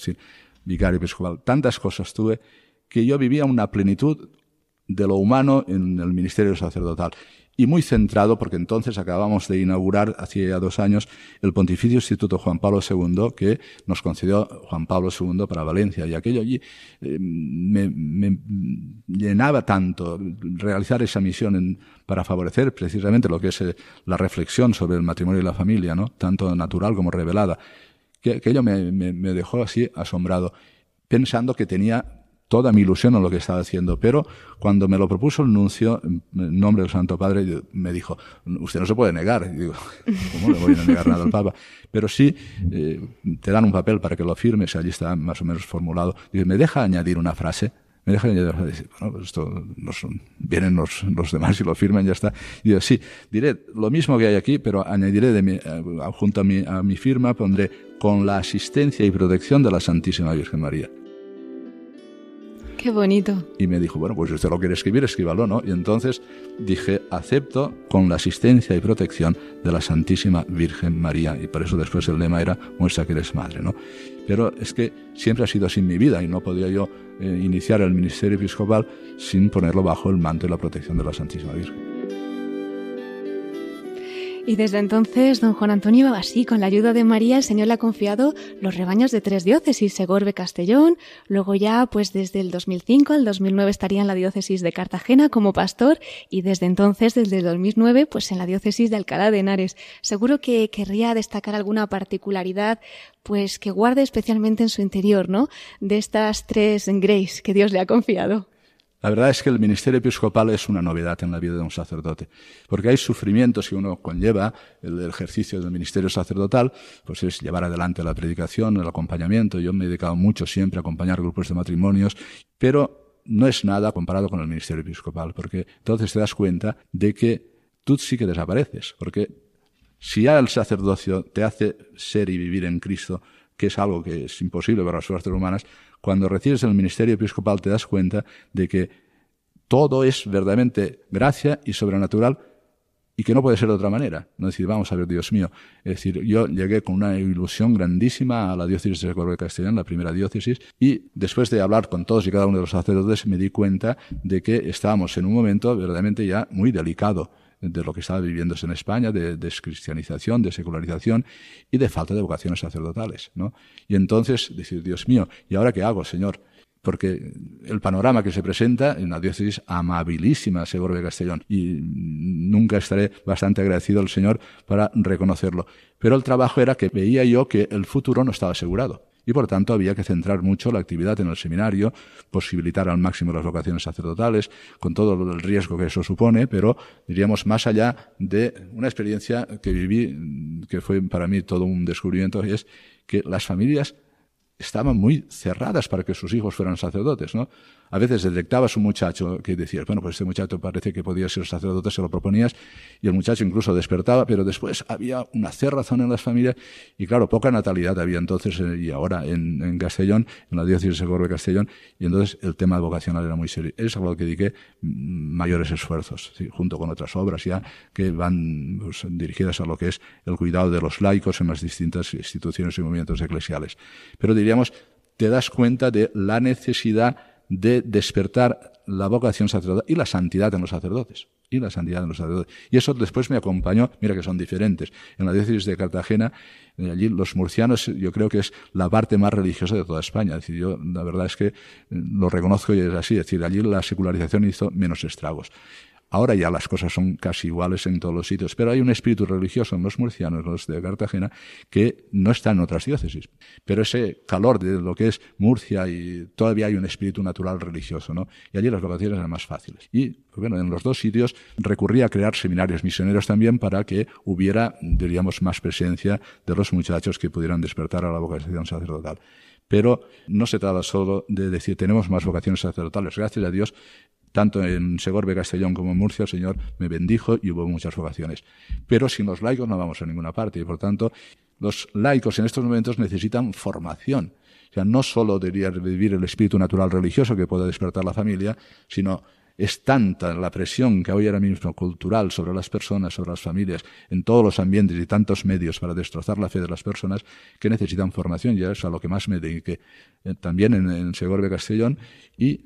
vicario episcopal, tantas cosas tuve que yo vivía una plenitud de lo humano en el ministerio sacerdotal y muy centrado, porque entonces acabamos de inaugurar, hacía dos años, el Pontificio Instituto Juan Pablo II, que nos concedió Juan Pablo II para Valencia. Y aquello allí eh, me, llenaba tanto realizar esa misión para favorecer precisamente lo que es eh, la reflexión sobre el matrimonio y la familia, ¿no? tanto natural como revelada, que aquello me dejó así asombrado, pensando que tenía toda mi ilusión en lo que estaba haciendo. Pero cuando me lo propuso el nuncio, en nombre del Santo Padre, me dijo, usted no se puede negar. Digo, ¿cómo le voy a negar nada al Papa? Pero sí, eh, te dan un papel para que lo firmes, allí está más o menos formulado. Dice, ¿me deja añadir una frase? me deja añadir bueno, pues esto vienen los, los, demás y lo firman ya está. Digo, sí, diré lo mismo que hay aquí, pero añadiré de mi, eh, junto a mi, a mi firma, pondré con la asistencia y protección de la Santísima Virgen María. Qué bonito. Y me dijo, bueno, pues usted lo quiere escribir, escríbalo, ¿no? Y entonces dije, acepto con la asistencia y protección de la Santísima Virgen María. Y por eso después el lema era, muestra que eres madre, ¿no? Pero es que siempre ha sido así en mi vida y no podía yo eh, iniciar el ministerio episcopal sin ponerlo bajo el manto y la protección de la Santísima Virgen. Y desde entonces, don Juan Antonio, así, con la ayuda de María, el Señor le ha confiado los rebaños de tres diócesis, Segorbe, Castellón, luego ya, pues desde el 2005 al 2009 estaría en la diócesis de Cartagena como pastor y desde entonces, desde el 2009, pues en la diócesis de Alcalá de Henares. Seguro que querría destacar alguna particularidad, pues que guarde especialmente en su interior, ¿no? De estas tres grace que Dios le ha confiado. La verdad es que el ministerio episcopal es una novedad en la vida de un sacerdote, porque hay sufrimientos que uno conlleva, el ejercicio del ministerio sacerdotal, pues es llevar adelante la predicación, el acompañamiento. Yo me he dedicado mucho siempre a acompañar grupos de matrimonios, pero no es nada comparado con el ministerio episcopal, porque entonces te das cuenta de que tú sí que desapareces, porque si ya el sacerdocio te hace ser y vivir en Cristo, que es algo que es imposible para las fuerzas humanas, cuando recibes el ministerio episcopal te das cuenta de que todo es verdaderamente gracia y sobrenatural y que no puede ser de otra manera. No decir, vamos a ver, Dios mío. Es decir, yo llegué con una ilusión grandísima a la diócesis de Córdoba Castellán, la primera diócesis, y después de hablar con todos y cada uno de los sacerdotes me di cuenta de que estábamos en un momento verdaderamente ya muy delicado de lo que estaba viviéndose en España, de descristianización, de secularización y de falta de vocaciones sacerdotales. ¿no? Y entonces decir, Dios mío, ¿y ahora qué hago, Señor? Porque el panorama que se presenta en una diócesis amabilísima, Seguro de Castellón, y nunca estaré bastante agradecido al Señor para reconocerlo. Pero el trabajo era que veía yo que el futuro no estaba asegurado y por tanto había que centrar mucho la actividad en el seminario, posibilitar al máximo las vocaciones sacerdotales, con todo el riesgo que eso supone, pero diríamos más allá de una experiencia que viví, que fue para mí todo un descubrimiento, es que las familias estaban muy cerradas para que sus hijos fueran sacerdotes, ¿no? A veces detectabas un muchacho que decías, bueno, pues este muchacho parece que podía ser sacerdote, se lo proponías, y el muchacho incluso despertaba, pero después había una cerrazón en las familias, y claro, poca natalidad había entonces eh, y ahora en, Castellón, en la diócesis de Corbe Castellón, y entonces el tema vocacional era muy serio. Es algo que dediqué mm, mayores esfuerzos, junto con otras obras ya que van pues, dirigidas a lo que es el cuidado de los laicos en las distintas instituciones y movimientos eclesiales. Pero diríamos, te das cuenta de la necesidad de despertar la vocación sacerdotal y la santidad en los sacerdotes. Y la santidad en los sacerdotes. Y eso después me acompañó, mira que son diferentes. En la diócesis de Cartagena, eh, allí los murcianos, yo creo que es la parte más religiosa de toda España. Es decir, yo la verdad es que eh, lo reconozco y es así. Es decir, allí la secularización hizo menos estragos. Ahora ya las cosas son casi iguales en todos los sitios, pero hay un espíritu religioso en los murcianos, los de Cartagena, que no está en otras diócesis. Pero ese calor de lo que es Murcia y todavía hay un espíritu natural religioso, ¿no? Y allí las vocaciones eran más fáciles. Y, bueno, en los dos sitios recurría a crear seminarios misioneros también para que hubiera, diríamos, más presencia de los muchachos que pudieran despertar a la vocación sacerdotal. Pero no se trata solo de decir tenemos más vocaciones sacerdotales. Gracias a Dios, tanto en Segorbe, Castellón como en Murcia, el Señor me bendijo y hubo muchas vocaciones. Pero sin los laicos no vamos a ninguna parte y por tanto los laicos en estos momentos necesitan formación. O sea, no solo debería vivir el espíritu natural religioso que puede despertar la familia, sino es tanta la presión que hoy ahora mismo cultural sobre las personas, sobre las familias, en todos los ambientes y tantos medios para destrozar la fe de las personas que necesitan formación. Y eso es a lo que más me dediqué. Eh, también en, en Segorbe Castellón y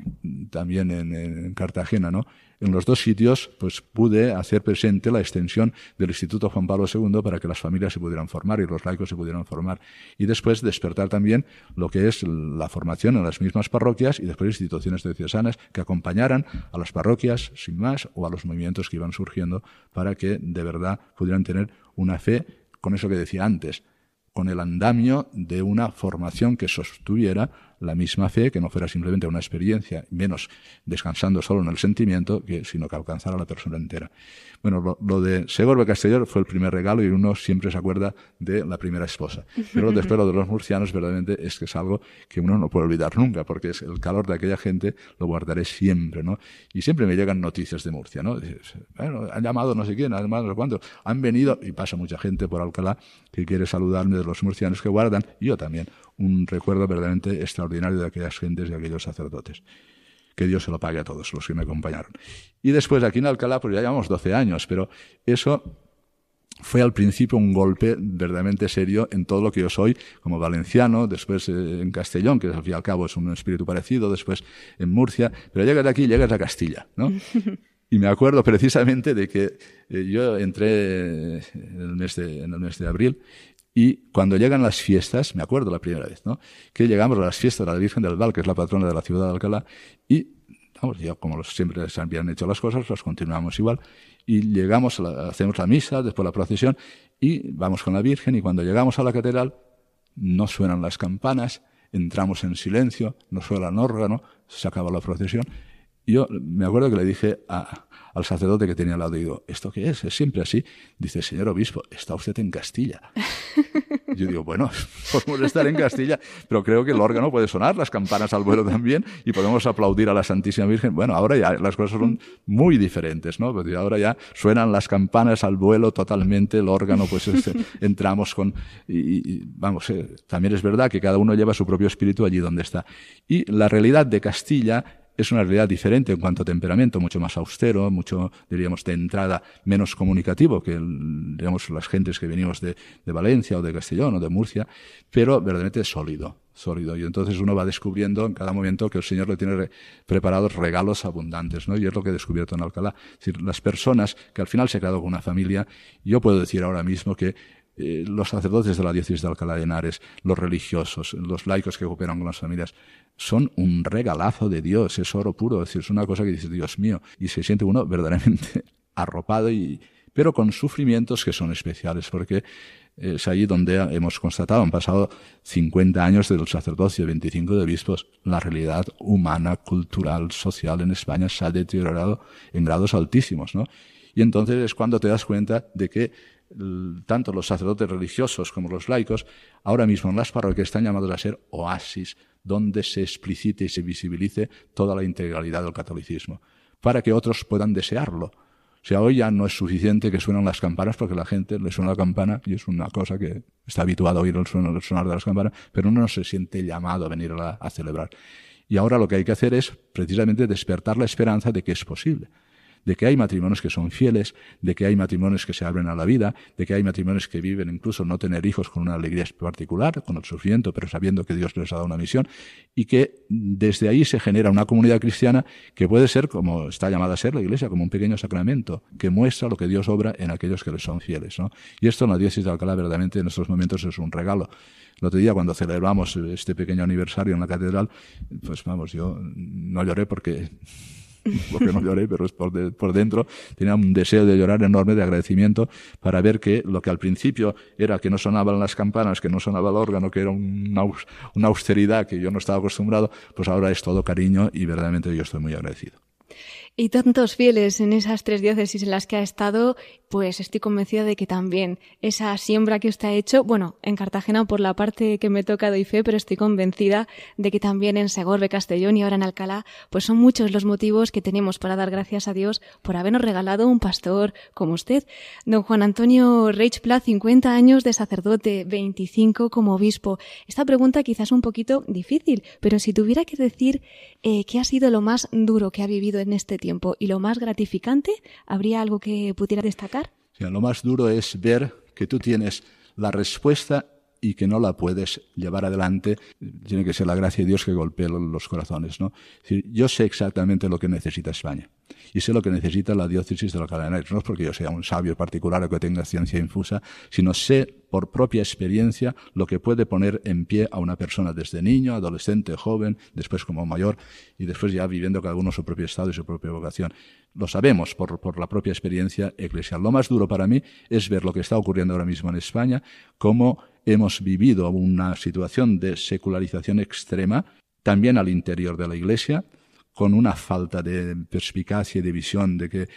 también en, en Cartagena, ¿no? En los dos sitios, pues pude hacer presente la extensión del Instituto Juan Pablo II para que las familias se pudieran formar y los laicos se pudieran formar. Y después despertar también lo que es la formación en las mismas parroquias y después instituciones diocesanas que acompañaran a las parroquias, sin más, o a los movimientos que iban surgiendo para que de verdad pudieran tener una fe con eso que decía antes, con el andamio de una formación que sostuviera la misma fe, que no fuera simplemente una experiencia, menos descansando solo en el sentimiento, que, sino que alcanzara a la persona entera. Bueno, lo, de Segorbe Castellón fue el primer regalo y uno siempre se acuerda de la primera esposa. Pero después lo de los murcianos verdaderamente es que es algo que uno no puede olvidar nunca, porque es el calor de aquella gente lo guardaré siempre, ¿no? Y siempre me llegan noticias de Murcia, ¿no? bueno, han llamado no sé quién, han llamado no sé cuánto, han venido, y pasa mucha gente por Alcalá que quiere saludarme de los murcianos que guardan, y yo también, un recuerdo verdaderamente extraordinario de aquellas gentes y aquellos sacerdotes que Dios se lo pague a todos los que me acompañaron. Y después aquí en Alcalá, pues ya llevamos 12 años, pero eso fue al principio un golpe verdaderamente serio en todo lo que yo soy como valenciano, después eh, en Castellón, que al fin y al cabo es un espíritu parecido, después en Murcia, pero llegas de aquí, llegas a Castilla, ¿no? Y me acuerdo precisamente de que eh, yo entré en el, mes de, en el mes de abril y cuando llegan las fiestas, me acuerdo la primera vez, ¿no? Que llegamos a las fiestas de la Virgen del Val, que es la patrona de la ciudad de Alcalá, y, vamos, ya como siempre se habían hecho las cosas, las continuamos igual, y llegamos, hacemos la misa, después la procesión, y vamos con la Virgen, y cuando llegamos a la catedral, no suenan las campanas, entramos en silencio, no suena el órgano, se acaba la procesión. Yo me acuerdo que le dije a, al sacerdote que tenía al lado, digo, ¿esto qué es? ¿Es siempre así? Dice, señor obispo, está usted en Castilla. Yo digo, bueno, podemos estar en Castilla, pero creo que el órgano puede sonar, las campanas al vuelo también, y podemos aplaudir a la Santísima Virgen. Bueno, ahora ya las cosas son muy diferentes, ¿no? Porque ahora ya suenan las campanas al vuelo totalmente, el órgano, pues este, entramos con... Y, vamos, eh, también es verdad que cada uno lleva su propio espíritu allí donde está. Y la realidad de Castilla es una realidad diferente en cuanto a temperamento, mucho más austero, mucho, diríamos, de entrada menos comunicativo que, digamos, las gentes que venimos de, de Valencia o de Castellón o de Murcia, pero verdaderamente sólido, sólido. Y entonces uno va descubriendo en cada momento que el Señor le tiene preparados regalos abundantes, ¿no? Y es lo que he descubierto en Alcalá. Es decir, las personas que al final se han quedado con una familia, yo puedo decir ahora mismo que eh, los sacerdotes de la diócesis de Alcalá de Henares, los religiosos, los laicos que cooperan con las familias, son un regalazo de Dios, es oro puro, es, decir, es una cosa que dice, Dios mío, y se siente uno verdaderamente arropado, y, pero con sufrimientos que son especiales, porque es allí donde hemos constatado, han pasado 50 años del sacerdocio, 25 de obispos, la realidad humana, cultural, social en España se ha deteriorado en grados altísimos, ¿no? Y entonces es cuando te das cuenta de que tanto los sacerdotes religiosos como los laicos, ahora mismo en las parroquias están llamados a ser oasis donde se explicite y se visibilice toda la integralidad del catolicismo, para que otros puedan desearlo. O sea, hoy ya no es suficiente que suenan las campanas porque la gente le suena la campana y es una cosa que está habituado a oír el, sonar de las campanas, pero uno no se siente llamado a venir a celebrar. Y ahora lo que hay que hacer es precisamente despertar la esperanza de que es posible de que hay matrimonios que son fieles, de que hay matrimonios que se abren a la vida, de que hay matrimonios que viven incluso no tener hijos con una alegría particular, con el sufrimiento, pero sabiendo que Dios les ha dado una misión, y que desde ahí se genera una comunidad cristiana que puede ser, como está llamada a ser la Iglesia, como un pequeño sacramento, que muestra lo que Dios obra en aquellos que les son fieles. ¿no? Y esto en la diócesis de Alcalá verdaderamente en estos momentos es un regalo. El otro día, cuando celebramos este pequeño aniversario en la catedral, pues vamos, yo no lloré porque porque no lloré, pero es por, por dentro, tenía un deseo de llorar enorme de agradecimiento para ver que lo que al principio era que no sonaban las campanas, que no sonaba el órgano, que era una, una austeridad que yo no estaba acostumbrado, pues ahora es todo cariño y verdaderamente yo estoy muy agradecido. Y tantos fieles en esas tres diócesis en las que ha estado, pues estoy convencida de que también esa siembra que usted ha hecho, bueno, en Cartagena por la parte que me toca doy fe, pero estoy convencida de que también en Segorbe, Castellón y ahora en Alcalá, pues son muchos los motivos que tenemos para dar gracias a Dios por habernos regalado un pastor como usted. Don Juan Antonio Reichpla, 50 años de sacerdote, 25 como obispo. Esta pregunta quizás un poquito difícil, pero si tuviera que decir eh, qué ha sido lo más duro que ha vivido en este tiempo, y lo más gratificante, ¿habría algo que pudiera destacar? lo más duro es ver que tú tienes la respuesta y que no la puedes llevar adelante, tiene que ser la gracia de Dios que golpee los corazones. ¿no? yo sé exactamente lo que necesita España y sé lo que necesita la diócesis de la cadena. No es porque yo sea un sabio particular o que tenga ciencia infusa, sino sé por propia experiencia lo que puede poner en pie a una persona desde niño, adolescente, joven, después como mayor y después ya viviendo cada uno su propio estado y su propia vocación. Lo sabemos por, por la propia experiencia eclesial. Lo más duro para mí es ver lo que está ocurriendo ahora mismo en España, cómo hemos vivido una situación de secularización extrema también al interior de la Iglesia, con una falta de perspicacia y de visión de que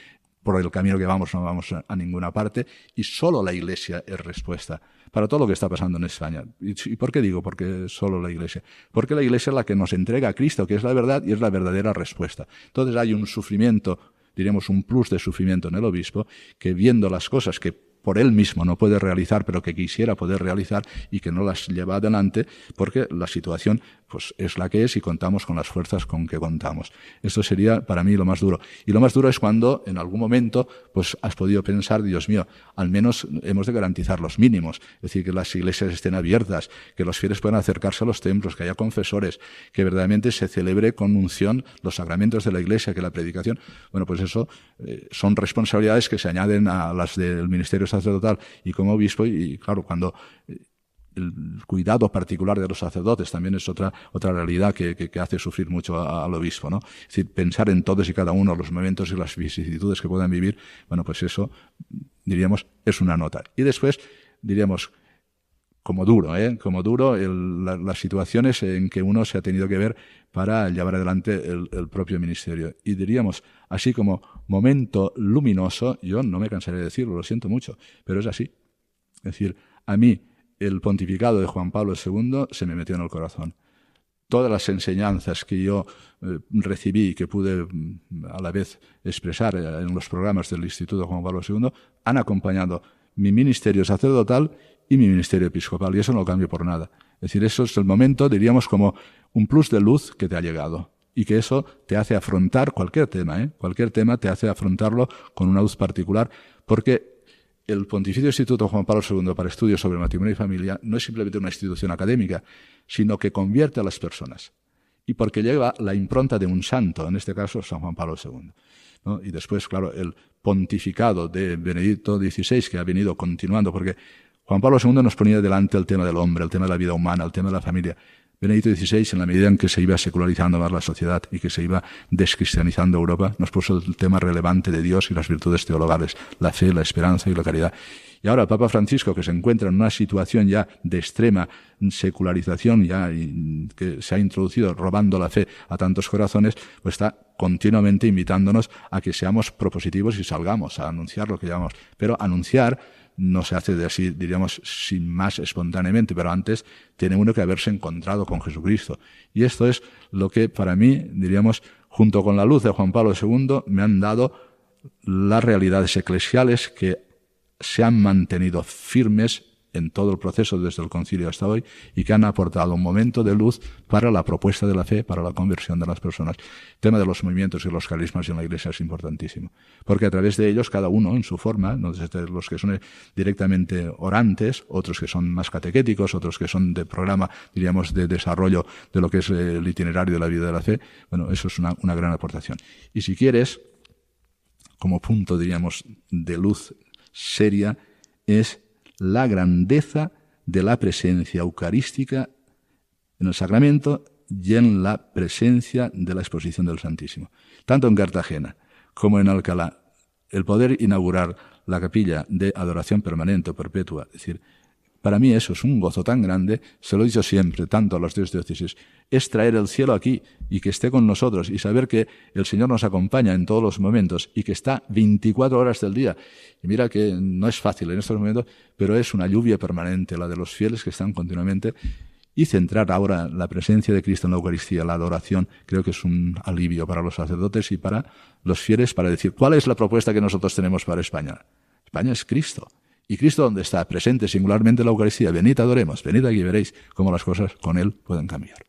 por el camino que vamos no vamos a, ninguna parte y solo la Iglesia es respuesta para todo lo que está pasando en España. ¿Y, por qué digo? Porque solo la Iglesia. Porque la Iglesia es la que nos entrega a Cristo, que es la verdad y es la verdadera respuesta. Entonces hay un sufrimiento, diríamos un plus de sufrimiento en el obispo, que viendo las cosas que por él mismo no puede realizar, pero que quisiera poder realizar y que no las lleva adelante porque la situación pues es la que es y contamos con las fuerzas con que contamos. Esto sería para mí lo más duro. Y lo más duro es cuando en algún momento pues has podido pensar, Dios mío, al menos hemos de garantizar los mínimos, es decir, que las iglesias estén abiertas, que los fieles puedan acercarse a los templos, que haya confesores, que verdaderamente se celebre con unción los sacramentos de la iglesia, que la predicación, bueno, pues eso eh, son responsabilidades que se añaden a las del ministerio sacerdotal y como obispo y claro, cuando eh, el cuidado particular de los sacerdotes también es otra, otra realidad que, hace sufrir mucho al obispo, ¿no? Es decir, pensar en todos y cada uno los momentos y las vicisitudes que puedan vivir, bueno, pues eso, diríamos, es una nota. Y después, diríamos, como duro, ¿eh? Como duro las situaciones en que uno se ha tenido que ver para llevar adelante el, el, propio ministerio. Y diríamos, así como momento luminoso, yo no me cansaré de decirlo, lo siento mucho, pero es así. Es decir, a mí, el pontificado de Juan Pablo II se me metió en el corazón. Todas las enseñanzas que yo eh, recibí y que pude mm, a la vez expresar eh, en los programas del Instituto Juan Pablo II han acompañado mi ministerio sacerdotal y mi ministerio episcopal, y eso no lo cambio por nada. Es decir, eso es el momento, diríamos, como un plus de luz que te ha llegado y que eso te hace afrontar cualquier tema, ¿eh? cualquier tema te hace afrontarlo con una luz particular, porque el Pontificio Instituto Juan Pablo II para Estudios sobre Matrimonio y Familia no es simplemente una institución académica, sino que convierte a las personas. Y porque lleva la impronta de un santo, en este caso San Juan Pablo II. Y después, claro, el pontificado de Benedicto XVI, que ha venido continuando, porque Juan Pablo II nos ponía delante el tema del hombre, el tema de la vida humana, el tema de la familia. Benedicto XVI, en la medida en que se iba secularizando más la sociedad y que se iba descristianizando Europa, nos puso el tema relevante de Dios y las virtudes teologales, la fe, la esperanza y la caridad. Y ahora el Papa Francisco, que se encuentra en una situación ya de extrema secularización, ya que se ha introducido robando la fe a tantos corazones, pues está continuamente invitándonos a que seamos propositivos y salgamos a anunciar lo que llamamos. Pero anunciar no se hace de así, diríamos, sin más espontáneamente, pero antes tiene uno que haberse encontrado con Jesucristo. Y esto es lo que para mí, diríamos, junto con la luz de Juan Pablo II, me han dado las realidades eclesiales que se han mantenido firmes en todo el proceso desde el concilio hasta hoy y que han aportado un momento de luz para la propuesta de la fe, para la conversión de las personas. El tema de los movimientos y los carismas en la Iglesia es importantísimo, porque a través de ellos cada uno en su forma, los que son directamente orantes, otros que son más catequéticos, otros que son de programa, diríamos, de desarrollo de lo que es el itinerario de la vida de la fe, bueno, eso es una, una gran aportación. Y si quieres, como punto, diríamos, de luz seria, es la grandeza de la presencia eucarística en el sacramento y en la presencia de la exposición del Santísimo. Tanto en Cartagena como en Alcalá, el poder inaugurar la capilla de adoración permanente o perpetua, es decir, para mí eso es un gozo tan grande, se lo he dicho siempre, tanto a los dios diócesis, es traer el cielo aquí y que esté con nosotros y saber que el Señor nos acompaña en todos los momentos y que está 24 horas del día. Y mira que no es fácil en estos momentos, pero es una lluvia permanente, la de los fieles que están continuamente. Y centrar ahora la presencia de Cristo en la Eucaristía, la adoración, creo que es un alivio para los sacerdotes y para los fieles para decir, ¿cuál es la propuesta que nosotros tenemos para España? España es Cristo. ¿Y Cristo donde está? Presente singularmente en la Eucaristía. Venid, adoremos, venid aquí y veréis cómo las cosas con Él pueden cambiar.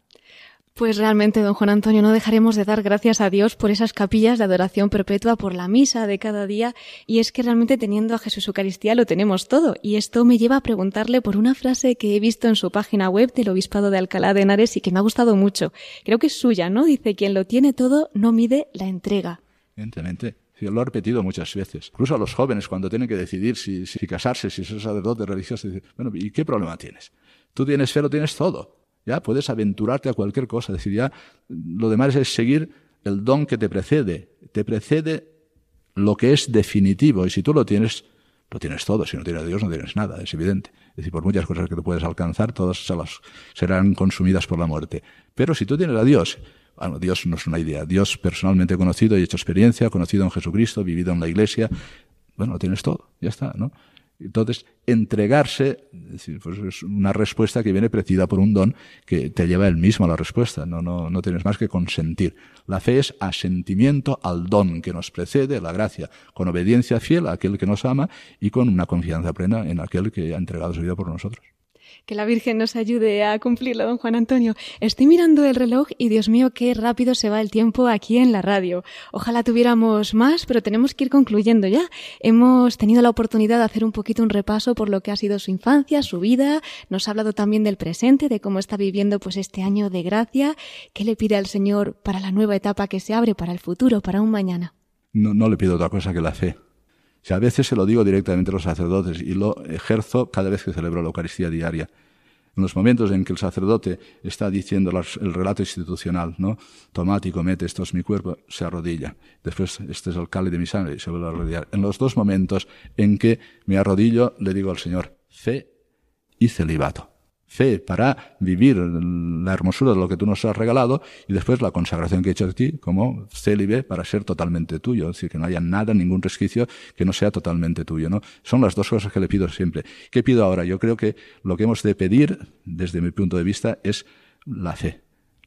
Pues realmente, don Juan Antonio, no dejaremos de dar gracias a Dios por esas capillas de adoración perpetua, por la misa de cada día, y es que realmente teniendo a Jesús Eucaristía lo tenemos todo. Y esto me lleva a preguntarle por una frase que he visto en su página web del Obispado de Alcalá de Henares y que me ha gustado mucho. Creo que es suya, ¿no? Dice, quien lo tiene todo no mide la entrega. Evidentemente lo he repetido muchas veces. Incluso a los jóvenes, cuando tienen que decidir si, casarse, si ser sacerdote religioso, dicen, bueno, ¿y qué problema tienes? Tú tienes fe, lo tienes todo. Ya puedes aventurarte a cualquier cosa. Es decir, ya lo demás es seguir el don que te precede. Te precede lo que es definitivo. Y si tú lo tienes, lo tienes todo. Si no tienes a Dios, no tienes nada, es evidente. Es decir, por muchas cosas que tú puedes alcanzar, todas serán consumidas por la muerte. Pero si tú tienes a Dios, bueno, Dios no es una idea. Dios personalmente conocido y hecho experiencia, conocido en Jesucristo, vivido en la iglesia, bueno, lo tienes todo, ya está, ¿no? Entonces, entregarse pues es una respuesta que viene precedida por un don que te lleva él mismo a la respuesta. No, no, no tienes más que consentir. La fe es asentimiento al don que nos precede, la gracia, con obediencia fiel a aquel que nos ama y con una confianza plena en aquel que ha entregado su vida por nosotros que la Virgen nos ayude a cumplirlo, don Juan Antonio. Estoy mirando el reloj y Dios mío, qué rápido se va el tiempo aquí en la radio. Ojalá tuviéramos más, pero tenemos que ir concluyendo ya. Hemos tenido la oportunidad de hacer un poquito un repaso por lo que ha sido su infancia, su vida. Nos ha hablado también del presente, de cómo está viviendo pues este año de gracia. ¿Qué le pide al Señor para la nueva etapa que se abre, para el futuro, para un mañana? No, no le pido otra cosa que la fe a veces se lo digo directamente a los sacerdotes y lo ejerzo cada vez que celebro la Eucaristía diaria. En los momentos en que el sacerdote está diciendo el relato institucional, ¿no? Tomad y comete, esto es mi cuerpo, se arrodilla. Después, este es el cáliz de mi sangre y se vuelve a arrodillar. En los dos momentos en que me arrodillo, le digo al Señor, fe y celibato fe para vivir la hermosura de lo que tú nos has regalado y después la consagración que he hecho de ti como célibe para ser totalmente tuyo, es decir, que no haya nada, ningún resquicio que no sea totalmente tuyo, ¿no? Son las dos cosas que le pido siempre. ¿Qué pido ahora? Yo creo que lo que hemos de pedir, desde mi punto de vista, es la fe.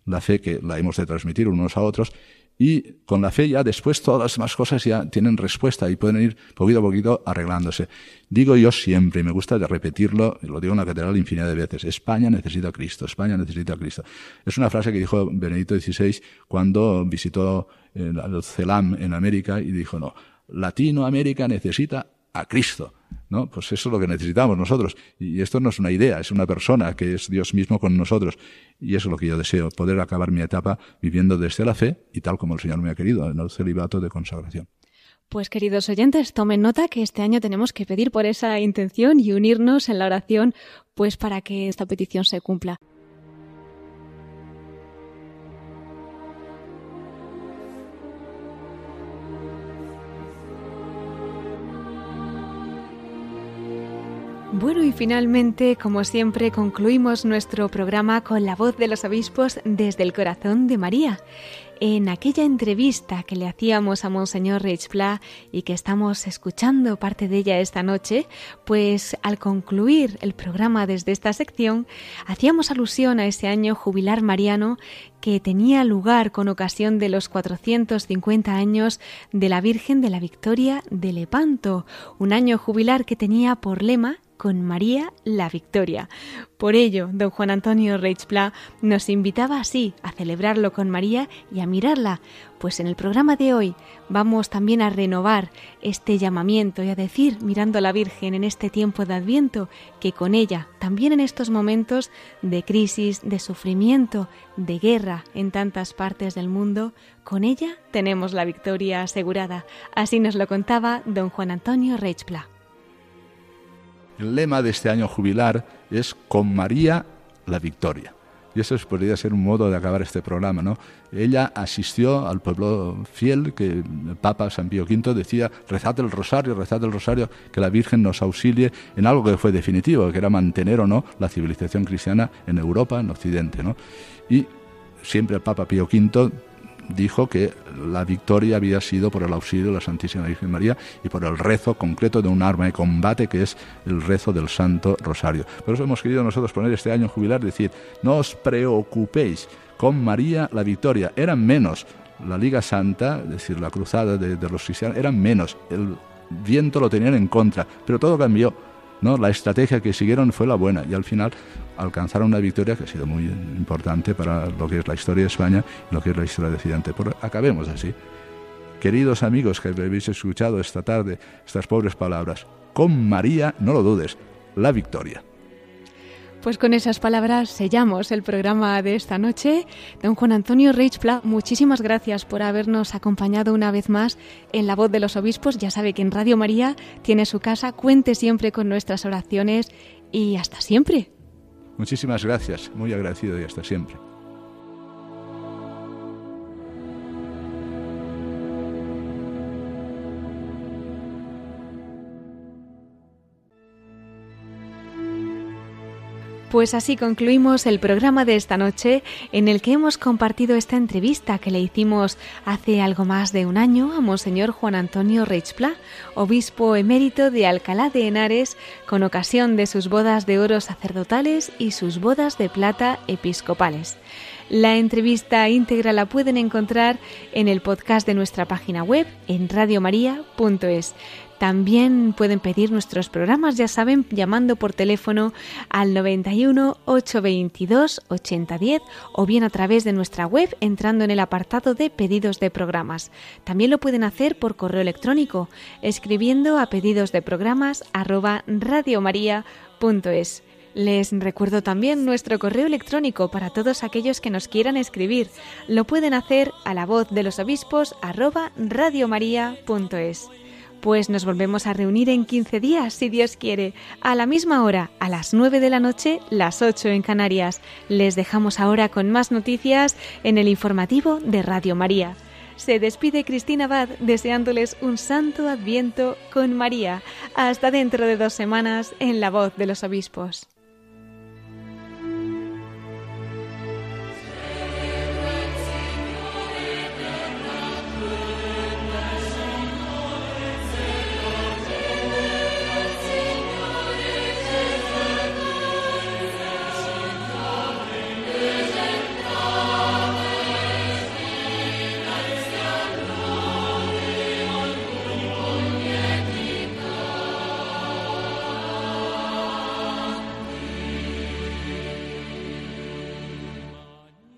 La fe que la hemos de transmitir unos a otros y con la fe ya después todas las demás cosas ya tienen respuesta y pueden ir poquito a poquito arreglándose. Digo yo siempre, y me gusta de repetirlo, lo digo en la catedral infinidad de veces, España necesita a Cristo, España necesita a Cristo. Es una frase que dijo Benedicto XVI cuando visitó el CELAM en América y dijo, no, Latinoamérica necesita a Cristo. ¿No? Pues eso es lo que necesitamos nosotros. Y esto no es una idea, es una persona que es Dios mismo con nosotros. Y eso es lo que yo deseo, poder acabar mi etapa viviendo desde la fe y tal como el Señor me ha querido, en el celibato de consagración. Pues queridos oyentes, tomen nota que este año tenemos que pedir por esa intención y unirnos en la oración, pues para que esta petición se cumpla. Bueno, y finalmente, como siempre, concluimos nuestro programa con la voz de los obispos desde el corazón de María. En aquella entrevista que le hacíamos a Monseñor Reichpla y que estamos escuchando parte de ella esta noche, pues al concluir el programa desde esta sección, hacíamos alusión a ese año jubilar mariano que tenía lugar con ocasión de los 450 años de la Virgen de la Victoria de Lepanto, un año jubilar que tenía por lema con María la Victoria. Por ello, don Juan Antonio Reichpla nos invitaba así a celebrarlo con María y a mirarla, pues en el programa de hoy vamos también a renovar este llamamiento y a decir, mirando a la Virgen en este tiempo de Adviento, que con ella, también en estos momentos de crisis, de sufrimiento, de guerra en tantas partes del mundo, con ella tenemos la victoria asegurada. Así nos lo contaba don Juan Antonio Reichpla. El lema de este año jubilar es Con María la victoria. Y eso podría ser un modo de acabar este programa, ¿no? Ella asistió al pueblo fiel que el Papa San Pío V decía, rezad el rosario, rezad el rosario, que la Virgen nos auxilie en algo que fue definitivo, que era mantener o no la civilización cristiana en Europa, en Occidente, ¿no? Y siempre el Papa Pío V dijo que la victoria había sido por el auxilio de la Santísima Virgen María y por el rezo concreto de un arma de combate que es el rezo del Santo Rosario. Por eso hemos querido nosotros poner este año jubilar, decir, no os preocupéis, con María la victoria. Eran menos la Liga Santa, es decir, la cruzada de, de los cristianos, eran menos. El viento lo tenían en contra, pero todo cambió ¿no? La estrategia que siguieron fue la buena y al final alcanzaron una victoria que ha sido muy importante para lo que es la historia de España y lo que es la historia de Occidente. Pero acabemos así. Queridos amigos que habéis escuchado esta tarde estas pobres palabras, con María, no lo dudes, la victoria. Pues con esas palabras sellamos el programa de esta noche. Don Juan Antonio Reichpla, muchísimas gracias por habernos acompañado una vez más en La Voz de los Obispos. Ya sabe que en Radio María tiene su casa. Cuente siempre con nuestras oraciones y hasta siempre. Muchísimas gracias. Muy agradecido y hasta siempre. Pues así concluimos el programa de esta noche en el que hemos compartido esta entrevista que le hicimos hace algo más de un año a Monseñor Juan Antonio Reichpla, obispo emérito de Alcalá de Henares, con ocasión de sus bodas de oro sacerdotales y sus bodas de plata episcopales. La entrevista íntegra la pueden encontrar en el podcast de nuestra página web en radiomaria.es. También pueden pedir nuestros programas, ya saben, llamando por teléfono al 91 822 8010 o bien a través de nuestra web entrando en el apartado de pedidos de programas. También lo pueden hacer por correo electrónico escribiendo a pedidos de programas arroba radiomaria.es. Les recuerdo también nuestro correo electrónico para todos aquellos que nos quieran escribir. Lo pueden hacer a la voz de los obispos arroba radiomaria.es pues nos volvemos a reunir en 15 días, si Dios quiere, a la misma hora, a las 9 de la noche, las 8 en Canarias. Les dejamos ahora con más noticias en el informativo de Radio María. Se despide Cristina Abad deseándoles un santo adviento con María. Hasta dentro de dos semanas en La Voz de los Obispos.